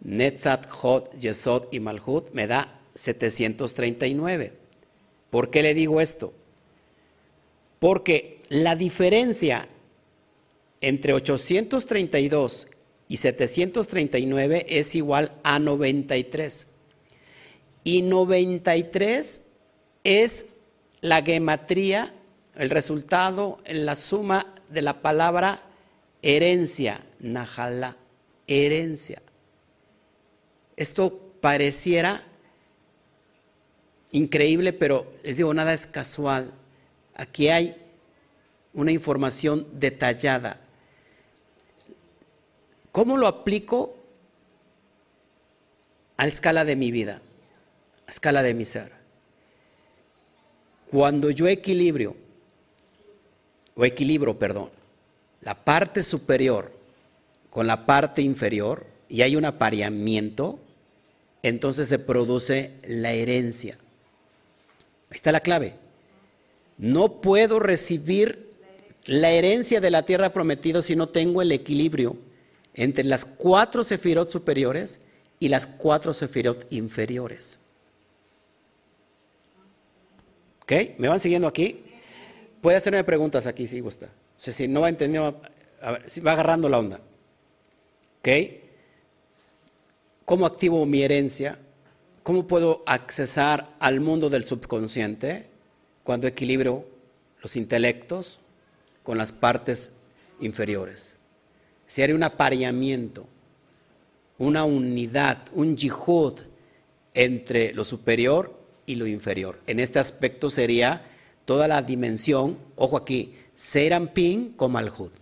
Netzat, Hot, Yesod y Malhut, me da 739. ¿Por qué le digo esto? Porque la diferencia entre 832 y 739 es igual a 93. Y 93 es la gematría, el resultado en la suma de la palabra herencia, Najalá, herencia. Esto pareciera increíble, pero les digo, nada es casual. Aquí hay una información detallada. ¿Cómo lo aplico a escala de mi vida? Escala de mi ser. Cuando yo equilibrio, o equilibro, perdón, la parte superior con la parte inferior y hay un apareamiento, entonces se produce la herencia. Ahí está la clave. No puedo recibir la herencia de la tierra prometida si no tengo el equilibrio entre las cuatro sefirot superiores y las cuatro sefirot inferiores. ¿Me van siguiendo aquí? Puede hacerme preguntas aquí si gusta. O sea, si no va entendiendo, a ver, si va agarrando la onda. ¿Ok? ¿Cómo activo mi herencia? ¿Cómo puedo accesar al mundo del subconsciente cuando equilibro los intelectos con las partes inferiores? Si haré un apareamiento, una unidad, un yihud entre lo superior y lo inferior. En este aspecto sería toda la dimensión, ojo aquí, Ping con Malhut.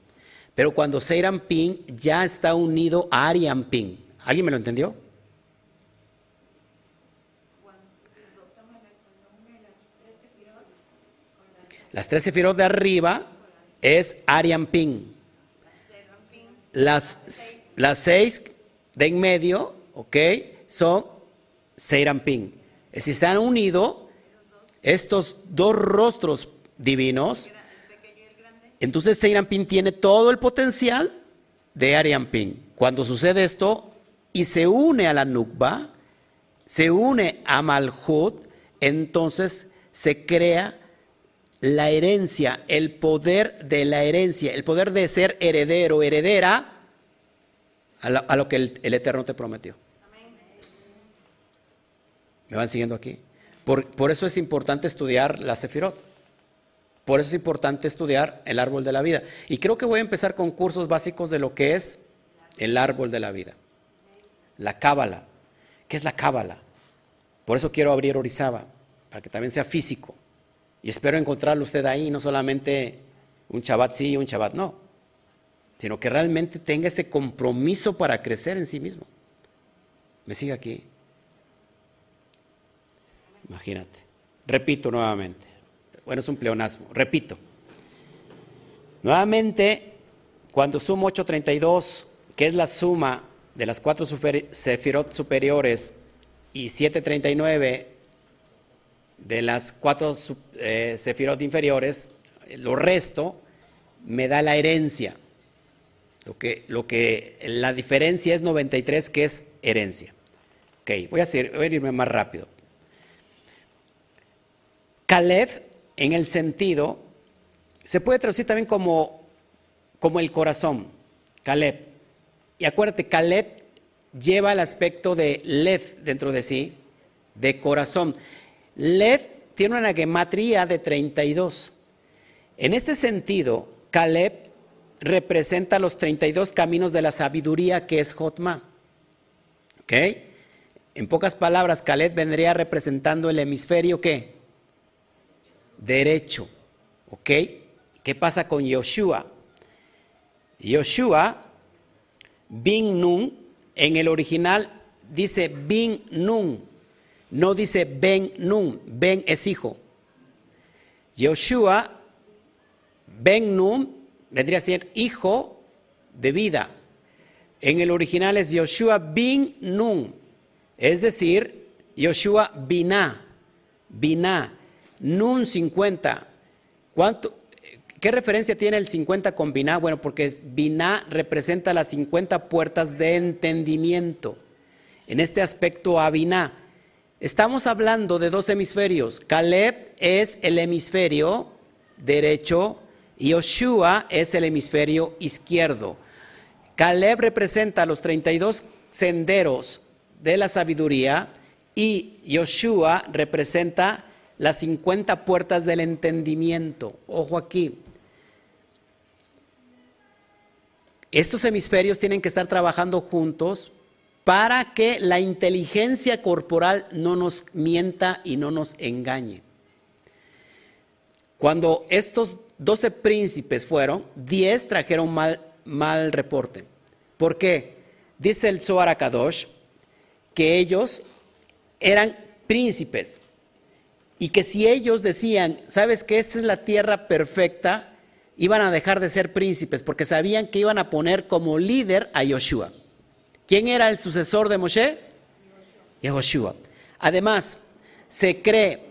Pero cuando Ping ya está unido a Ping, ¿alguien me lo entendió? Las tres sefirot de arriba es Ping. Las, las seis de en medio, ¿ok? Son Ping. Si se han unido estos dos rostros divinos, entonces Ping tiene todo el potencial de Ping. Cuando sucede esto y se une a la Nukba, se une a Malhut, entonces se crea la herencia, el poder de la herencia, el poder de ser heredero, heredera a lo, que el Eterno te prometió. ¿Me van siguiendo aquí? Por, eso es importante estudiar la Sefirot. Por eso es importante estudiar el árbol de la vida. Y creo que voy a empezar con cursos básicos de lo que es el árbol de la vida. La cábala. ¿Qué es la cábala? Por eso quiero abrir Orizaba, para que también sea físico. Y espero encontrarlo usted ahí, no solamente un chabat sí y un chabat no, sino que realmente tenga este compromiso para crecer en sí mismo. ¿Me sigue aquí? Imagínate. Repito nuevamente. Bueno, es un pleonasmo. Repito. Nuevamente, cuando sumo 832, que es la suma de las cuatro sefirot superiores y 739 de las cuatro eh, sefirot inferiores, lo resto me da la herencia. Lo que, lo que la diferencia es 93, que es herencia. Ok, voy a, hacer, voy a irme más rápido. Caleb, en el sentido, se puede traducir también como, como el corazón. Caleb. Y acuérdate, Caleb lleva el aspecto de Lev dentro de sí, de corazón. Lev tiene una gematría de 32. En este sentido, Caleb representa los 32 caminos de la sabiduría que es Jotma. ¿Ok? En pocas palabras, Caleb vendría representando el hemisferio ¿qué? Derecho. ¿Ok? ¿Qué pasa con Yoshua? Yoshua, Bin Nun, en el original dice Bin Nun, no dice Ben Nun, Ben es hijo. Yoshua, Ben Nun, vendría a ser hijo de vida. En el original es Yoshua Bin Nun, es decir, Yoshua Binah, Binah, Nun 50. ¿Cuánto, ¿Qué referencia tiene el 50 con Binah? Bueno, porque Binah representa las 50 puertas de entendimiento. En este aspecto, a Binah. Estamos hablando de dos hemisferios. Caleb es el hemisferio derecho y Yoshua es el hemisferio izquierdo. Caleb representa los 32 senderos de la sabiduría y Yoshua representa las 50 puertas del entendimiento. Ojo aquí. Estos hemisferios tienen que estar trabajando juntos para que la inteligencia corporal no nos mienta y no nos engañe. Cuando estos 12 príncipes fueron, 10 trajeron mal, mal reporte. ¿Por qué? Dice el Zohar Kadosh que ellos eran príncipes y que si ellos decían, sabes que esta es la tierra perfecta, iban a dejar de ser príncipes porque sabían que iban a poner como líder a Yoshua. ¿Quién era el sucesor de Moshe? Yoshua. Además, se cree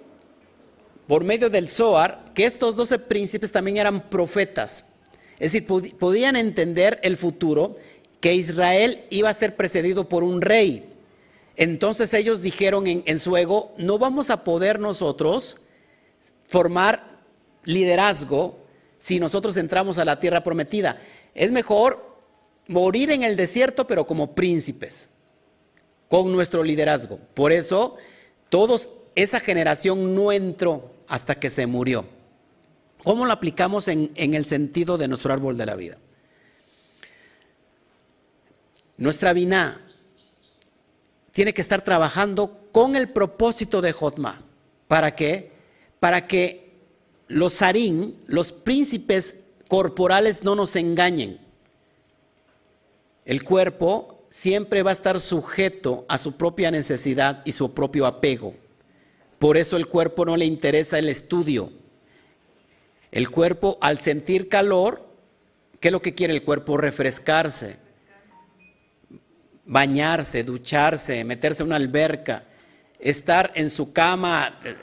por medio del Zohar que estos doce príncipes también eran profetas. Es decir, podían entender el futuro, que Israel iba a ser precedido por un rey. Entonces ellos dijeron en, en su ego, no vamos a poder nosotros formar liderazgo si nosotros entramos a la tierra prometida. Es mejor morir en el desierto, pero como príncipes, con nuestro liderazgo. Por eso, todos, esa generación no entró hasta que se murió. ¿Cómo lo aplicamos en, el sentido de nuestro árbol de la vida? Nuestra vina tiene que estar trabajando con el propósito de Jotma. ¿Para qué? Para que los sarín, los príncipes corporales no nos engañen. El cuerpo siempre va a estar sujeto a su propia necesidad y su propio apego. Por eso el cuerpo no le interesa el estudio. El cuerpo al sentir calor, ¿qué es lo que quiere el cuerpo? Refrescarse, bañarse, ducharse, meterse en una alberca, estar en su cama eh,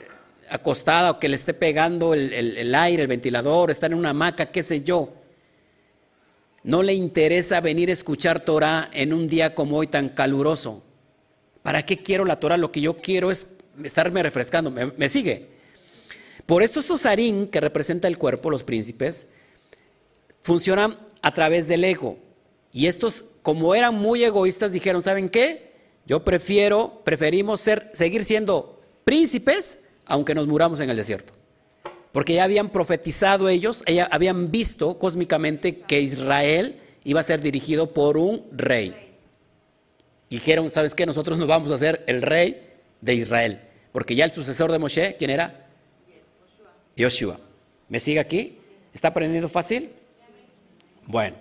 acostada o que le esté pegando el, aire, el ventilador, estar en una hamaca, qué sé yo. No le interesa venir a escuchar Torah en un día como hoy tan caluroso. ¿Para qué quiero la Torah? Lo que yo quiero es estarme refrescando. ¿Me, sigue? Por eso esos harín, que representa el cuerpo, los príncipes, funcionan a través del ego. Y estos, como eran muy egoístas, dijeron, ¿saben qué? Yo prefiero, preferimos ser, seguir siendo príncipes, aunque nos muramos en el desierto. Porque ya habían profetizado ellos, ya habían visto cósmicamente que Israel iba a ser dirigido por un rey. Y dijeron, ¿sabes qué? Nosotros nos vamos a ser el rey de Israel. Porque ya el sucesor de Moshe, ¿quién era? Yoshua. ¿Me sigue aquí? ¿Está aprendiendo fácil? Bueno,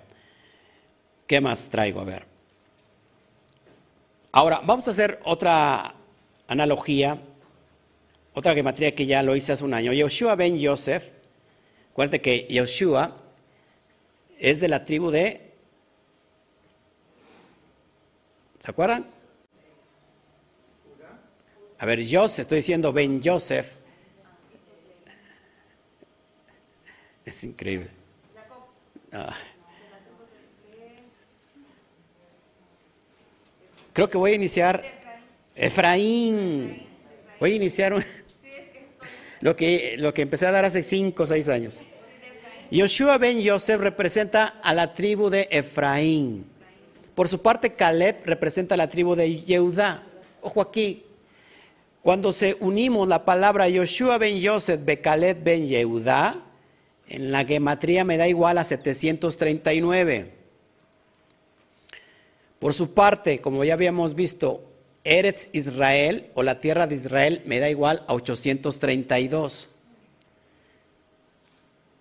¿qué más traigo? A ver. Ahora, vamos a hacer otra analogía, otra gematría que ya lo hice hace un año. Yoshua ben Yosef, acuérdate que Yoshua es de la tribu de... ¿Se acuerdan? A ver, Joseph, estoy diciendo Ben Joseph. Es increíble. Ah. Creo que voy a iniciar Efraín. Voy a iniciar lo, que, lo que empecé a dar hace 5 o 6 años. Yoshua ben Yosef representa a la tribu de Efraín. Por su parte, Caleb representa a la tribu de Yehudá. Ojo aquí. Cuando se unimos la palabra Yoshua ben Yosef, Becaleb ben Yehudá, en la gematría me da igual a 739. Por su parte, como ya habíamos visto, Eretz Israel o la tierra de Israel me da igual a 832.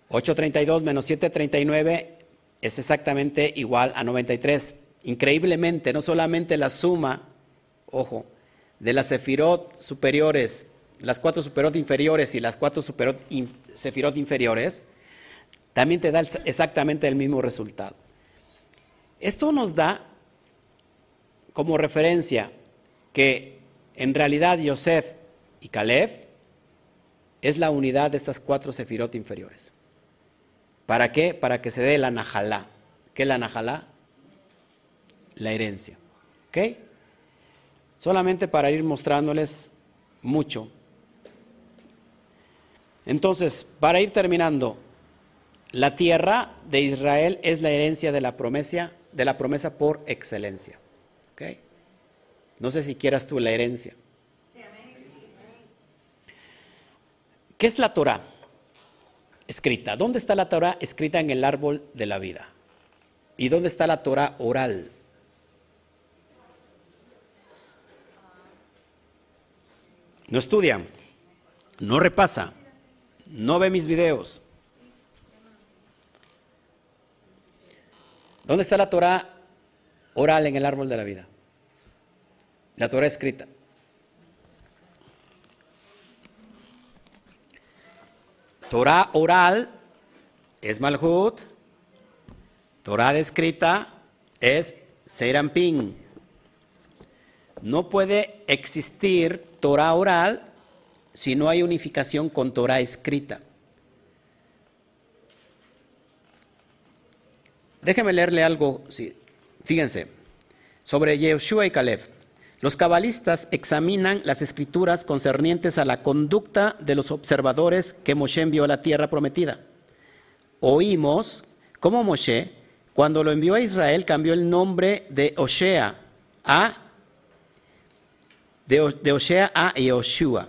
832 menos 739 es exactamente igual a 93. Increíblemente, no solamente la suma, ojo, de las sefirot superiores, las cuatro superiot inferiores y las cuatro sefirot inferiores, también te da exactamente el mismo resultado. Esto nos da como referencia que en realidad Yosef y Caleb es la unidad de estas cuatro sefirot inferiores. ¿Para qué? Para que se dé la najalá. ¿Qué es la najalá? La herencia. ¿Ok? Solamente para ir mostrándoles mucho. Entonces, para ir terminando, la tierra de Israel es la herencia de la promesa, de la promesa por excelencia. No sé si quieras tú la herencia. ¿Qué es la Torah? Escrita. ¿Dónde está la Torah escrita en el árbol de la vida? ¿Y dónde está la Torah oral? No estudia, no repasa, no ve mis videos. ¿Dónde está la Torah oral en el árbol de la vida? La Torah escrita. Torah oral es Malhut. Torah escrita es Serampín. No puede existir Torah oral si no hay unificación con Torah escrita. Déjeme leerle algo, sí. fíjense, sobre Yeshua y Caleb. Los cabalistas examinan las escrituras concernientes a la conducta de los observadores que Moshe envió a la tierra prometida. Oímos cómo Moshe, cuando lo envió a Israel, cambió el nombre de Osea a de, de Osea a Yehoshua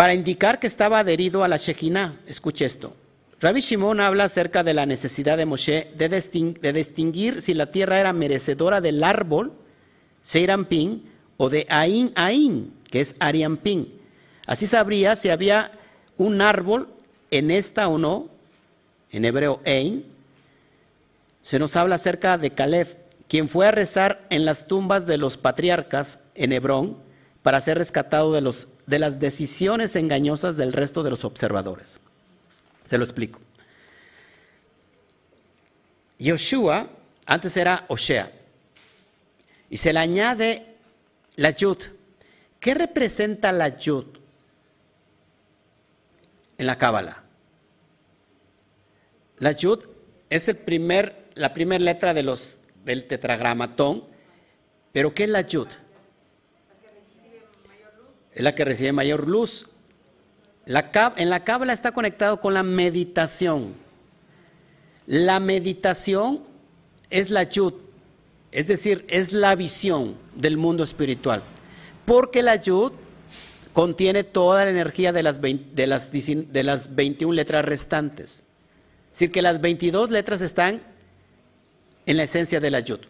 para indicar que estaba adherido a la Shekhinah. Escuche esto. Rabbi Shimon habla acerca de la necesidad de Moshe de distinguir si la tierra era merecedora del árbol, Seirampin, o de Ain Ain, que es Ariampin. Así sabría si había un árbol en esta o no, en hebreo Ein. Se nos habla acerca de Caleb, quien fue a rezar en las tumbas de los patriarcas en Hebrón para ser rescatado de, los, de las decisiones engañosas del resto de los observadores. Se lo explico. Yoshua antes era Osea y se le añade la Yud. ¿Qué representa la Yud en la Cábala? La Yud es el primer, la primera letra de los, del tetragramatón, pero ¿qué es la Yud? Es la que recibe mayor luz. En la cábala está conectado con la meditación. La meditación es la yud, es decir, es la visión del mundo espiritual. Porque la yud contiene toda la energía de las, vein- de las, dicin- de las 21 letras restantes. Es decir, que las 22 letras están en la esencia de la yud.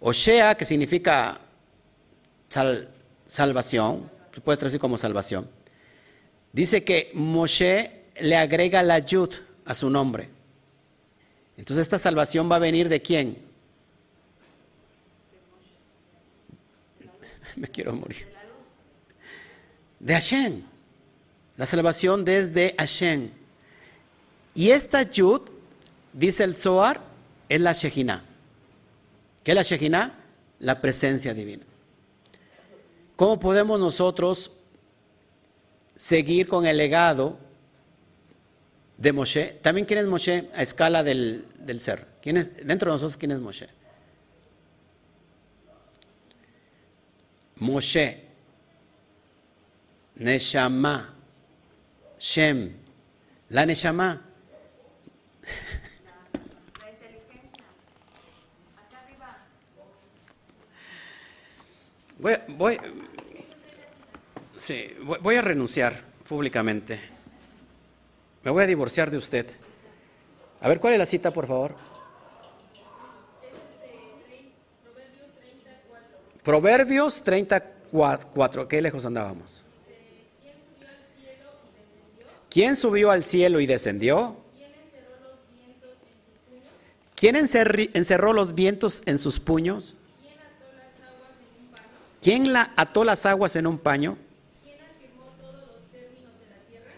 Oshea, que significa sal- salvación, se puede traducir como salvación. Dice que Moshe le agrega la yud a su nombre. Entonces esta salvación va a venir de quién? Me quiero morir. De Hashem. La salvación desde Hashem. Y esta Yud, dice el Zohar, es la Shejina. ¿Qué es la Shejina? La presencia divina. ¿Cómo podemos nosotros seguir con el legado de Moshe? También, ¿quién es Moshe a escala del, ser? ¿Quién es, dentro de nosotros, ¿quién es Moshe? Moshe, Neshama, Shem, la Neshama. Voy, voy, sí, voy, voy a renunciar públicamente. Me voy a divorciar de usted. A ver, ¿cuál es la cita, por favor? Proverbios 34. ¿Qué lejos andábamos? ¿Quién subió al cielo y descendió? ¿Quién encerró los vientos en sus puños? ¿Quién la ató las aguas en un paño?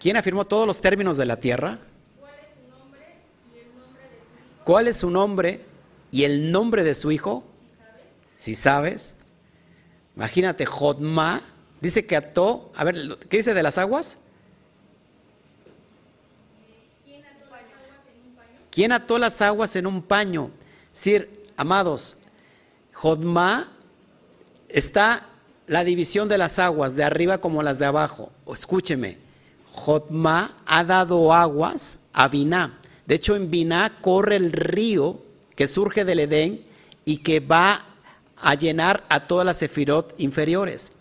¿Quién afirmó todos los términos de la tierra? ¿Cuál es su nombre y el nombre de su hijo? Si sabes. Imagínate, Jodma dice que ató, a ver, ¿qué dice de las aguas? ¿Quién ató las aguas en un paño? Sir, amados, Jodma está la división de las aguas, de arriba como las de abajo. Escúcheme, Jotma ha dado aguas a Biná. De hecho, en Biná corre el río que surge del Edén y que va a llenar a todas las sefirot inferiores.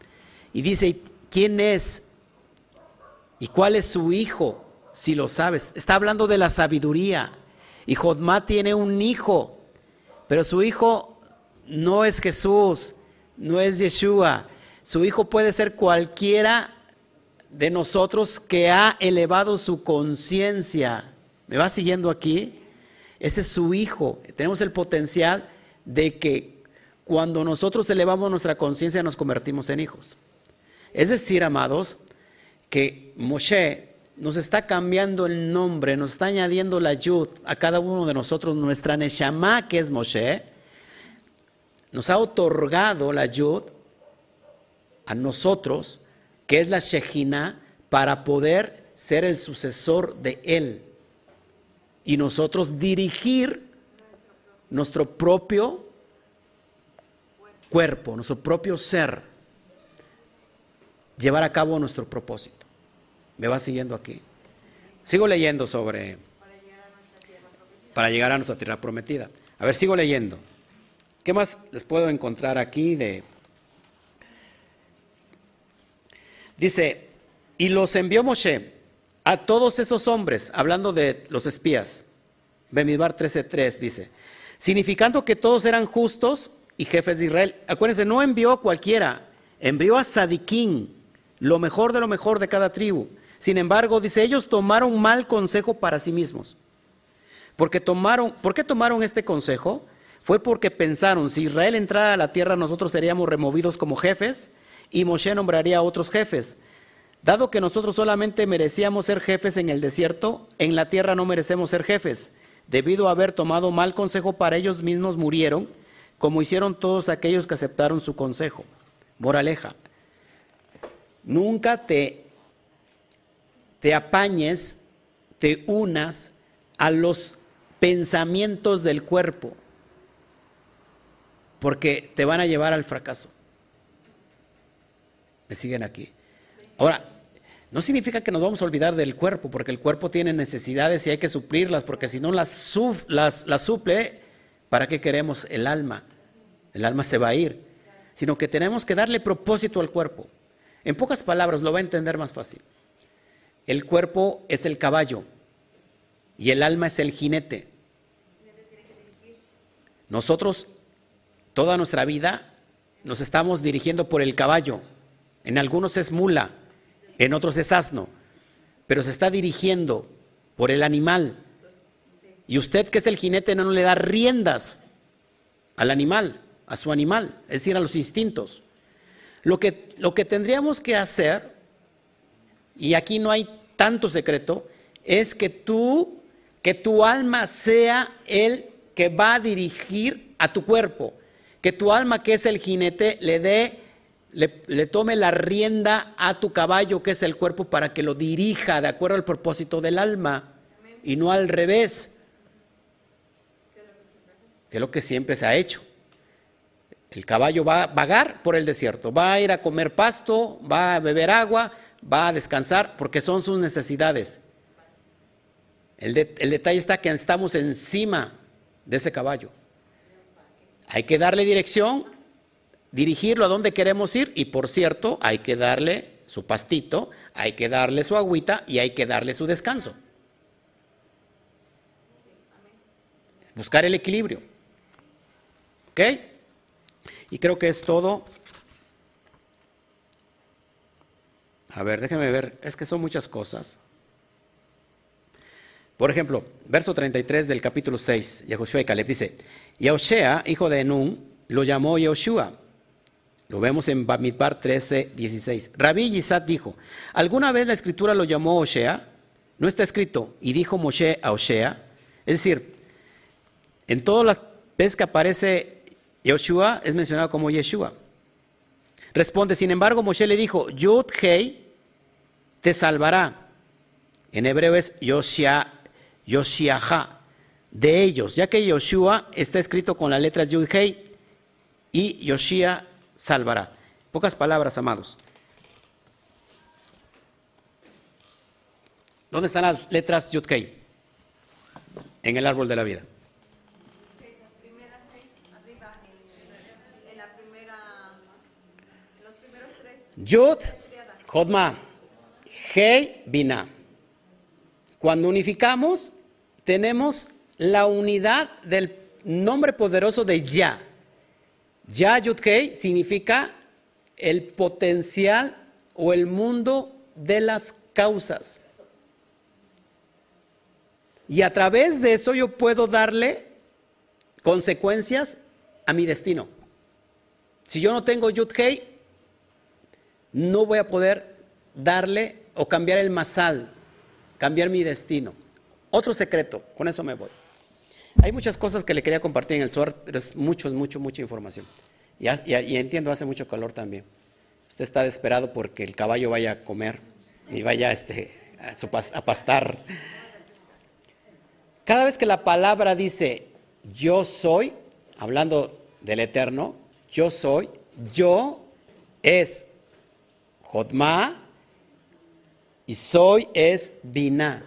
Y dice, ¿quién es? ¿Y cuál es su hijo? Si lo sabes. Está hablando de la sabiduría. Y Jotma tiene un hijo, pero su hijo no es Jesús, no es Yeshua. Su hijo puede ser cualquiera de nosotros que ha elevado su conciencia. ¿Me va siguiendo aquí? Ese es su hijo. Tenemos el potencial de que cuando nosotros elevamos nuestra conciencia nos convertimos en hijos. Es decir, amados, que Moshe nos está cambiando el nombre, nos está añadiendo la yud a cada uno de nosotros, nuestra neshama, que es Moshe, nos ha otorgado la yud a nosotros, que es la Shejina, para poder ser el sucesor de él y nosotros dirigir nuestro propio cuerpo, nuestro propio ser, llevar a cabo nuestro propósito. ¿Me va siguiendo aquí? Sigo leyendo sobre... Para llegar a nuestra tierra prometida. A ver, sigo leyendo. ¿Qué más les puedo encontrar aquí de... Dice, y los envió Moshe a todos esos hombres, hablando de los espías. Bemidbar 13.3 dice, significando que todos eran justos y jefes de Israel. Acuérdense, no envió a cualquiera, envió a Sadiquín, lo mejor de lo mejor de cada tribu. Sin embargo, dice, ellos tomaron mal consejo para sí mismos. Porque tomaron, ¿Por qué tomaron este consejo? Fue porque pensaron, si Israel entrara a la tierra, nosotros seríamos removidos como jefes y Moshe nombraría a otros jefes. Dado que nosotros solamente merecíamos ser jefes en el desierto, en la tierra no merecemos ser jefes. Debido a haber tomado mal consejo para ellos mismos, murieron, como hicieron todos aquellos que aceptaron su consejo. Moraleja, nunca te, te apañes, te unas a los pensamientos del cuerpo, porque te van a llevar al fracaso. ¿Me siguen aquí? Ahora, no significa que nos vamos a olvidar del cuerpo, porque el cuerpo tiene necesidades y hay que suplirlas, porque si no las, las, las suple, ¿para qué queremos el alma? El alma se va a ir. Sino que tenemos que darle propósito al cuerpo. En pocas palabras, lo va a entender más fácil. El cuerpo es el caballo y el alma es el jinete. Nosotros, toda nuestra vida, nos estamos dirigiendo por el caballo. En algunos es mula, en otros es asno, pero se está dirigiendo por el animal. Y usted, que es el jinete, no le da riendas al animal, a su animal, es decir, a los instintos. Lo que, lo que tendríamos que hacer y aquí no hay tanto secreto, es que tú, que tu alma sea el que va a dirigir a tu cuerpo, que tu alma que es el jinete le dé, le, le tome la rienda a tu caballo que es el cuerpo para que lo dirija de acuerdo al propósito del alma y no al revés, que es lo que siempre se ha hecho. El caballo va a vagar por el desierto, va a ir a comer pasto, va a beber agua, va a descansar, porque son sus necesidades. El, de- el detalle está que estamos encima de ese caballo. Hay que darle dirección, dirigirlo a donde queremos ir y por cierto, hay que darle su pastito, hay que darle su agüita y hay que darle su descanso. Buscar el equilibrio. ¿Ok? Y creo que es todo. A ver, déjenme ver, es que son muchas cosas. Por ejemplo, verso 33 del capítulo 6, Yehoshua y Caleb dice, y a Oshea, hijo de Enún, lo llamó Yehoshua. Lo vemos en Bamidbar 13, 16. Rabí Yisat dijo, ¿alguna vez la escritura lo llamó Oshea? No está escrito, y dijo Moshe a Oshea. Es decir, en todas las veces que aparece Yoshua es mencionado como Yeshua. Responde, sin embargo, Moshe le dijo, Yud Hei te salvará. En hebreo es Yoshia, Yoshiaha, de ellos, ya que Yoshua está escrito con las letras Yud Hei y Yoshia salvará. Pocas palabras, amados. ¿Dónde están las letras Yud Hei? En el árbol de la vida. Primera, arriba, en, en la primera, en los primeros tres. Yud, Jodma, Hei, Bina. Cuando unificamos, tenemos la unidad del nombre poderoso de Ya. Ya Yud Hei significa el potencial o el mundo de las causas. Y a través de eso yo puedo darle consecuencias a mi destino. Si yo no tengo Yud Hei, no voy a poder darle o cambiar el masal, cambiar mi destino. Otro secreto, con eso me voy. Hay muchas cosas que le quería compartir en el SOAR, pero es mucho, mucho, mucha información. Y, y- entiendo, hace mucho calor también. Usted está desesperado porque el caballo vaya a comer y vaya este, a, a pastar. Cada vez que la palabra dice yo soy, hablando del eterno, yo soy, yo es Jodma y soy es Binah.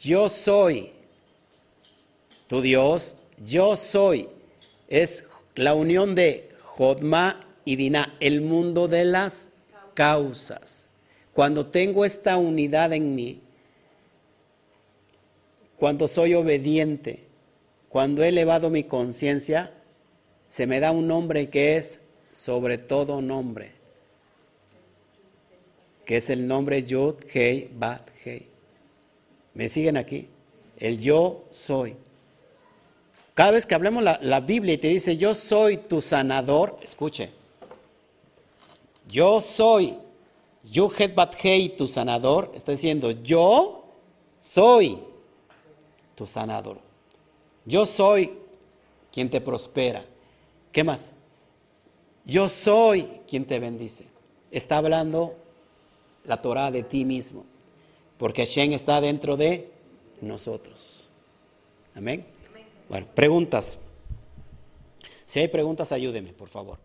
Yo soy tu Dios, yo soy. Es la unión de Jodma y Binah, el mundo de las causas. Cuando tengo esta unidad en mí, cuando soy obediente, cuando he elevado mi conciencia, se me da un nombre que es sobre todo nombre, que es el nombre Yud Hei Bat Hei. ¿Me siguen aquí? El yo soy. Cada vez que hablemos la, la Biblia y te dice yo soy tu sanador, escuche. Yo soy Yud Hei Bat Hei tu sanador, está diciendo yo soy tu sanador. Yo soy quien te prospera. ¿Qué más? Yo soy quien te bendice. Está hablando la Torah de ti mismo, porque Hashem está dentro de nosotros. Amén. Bueno, preguntas. Si hay preguntas, ayúdeme, por favor.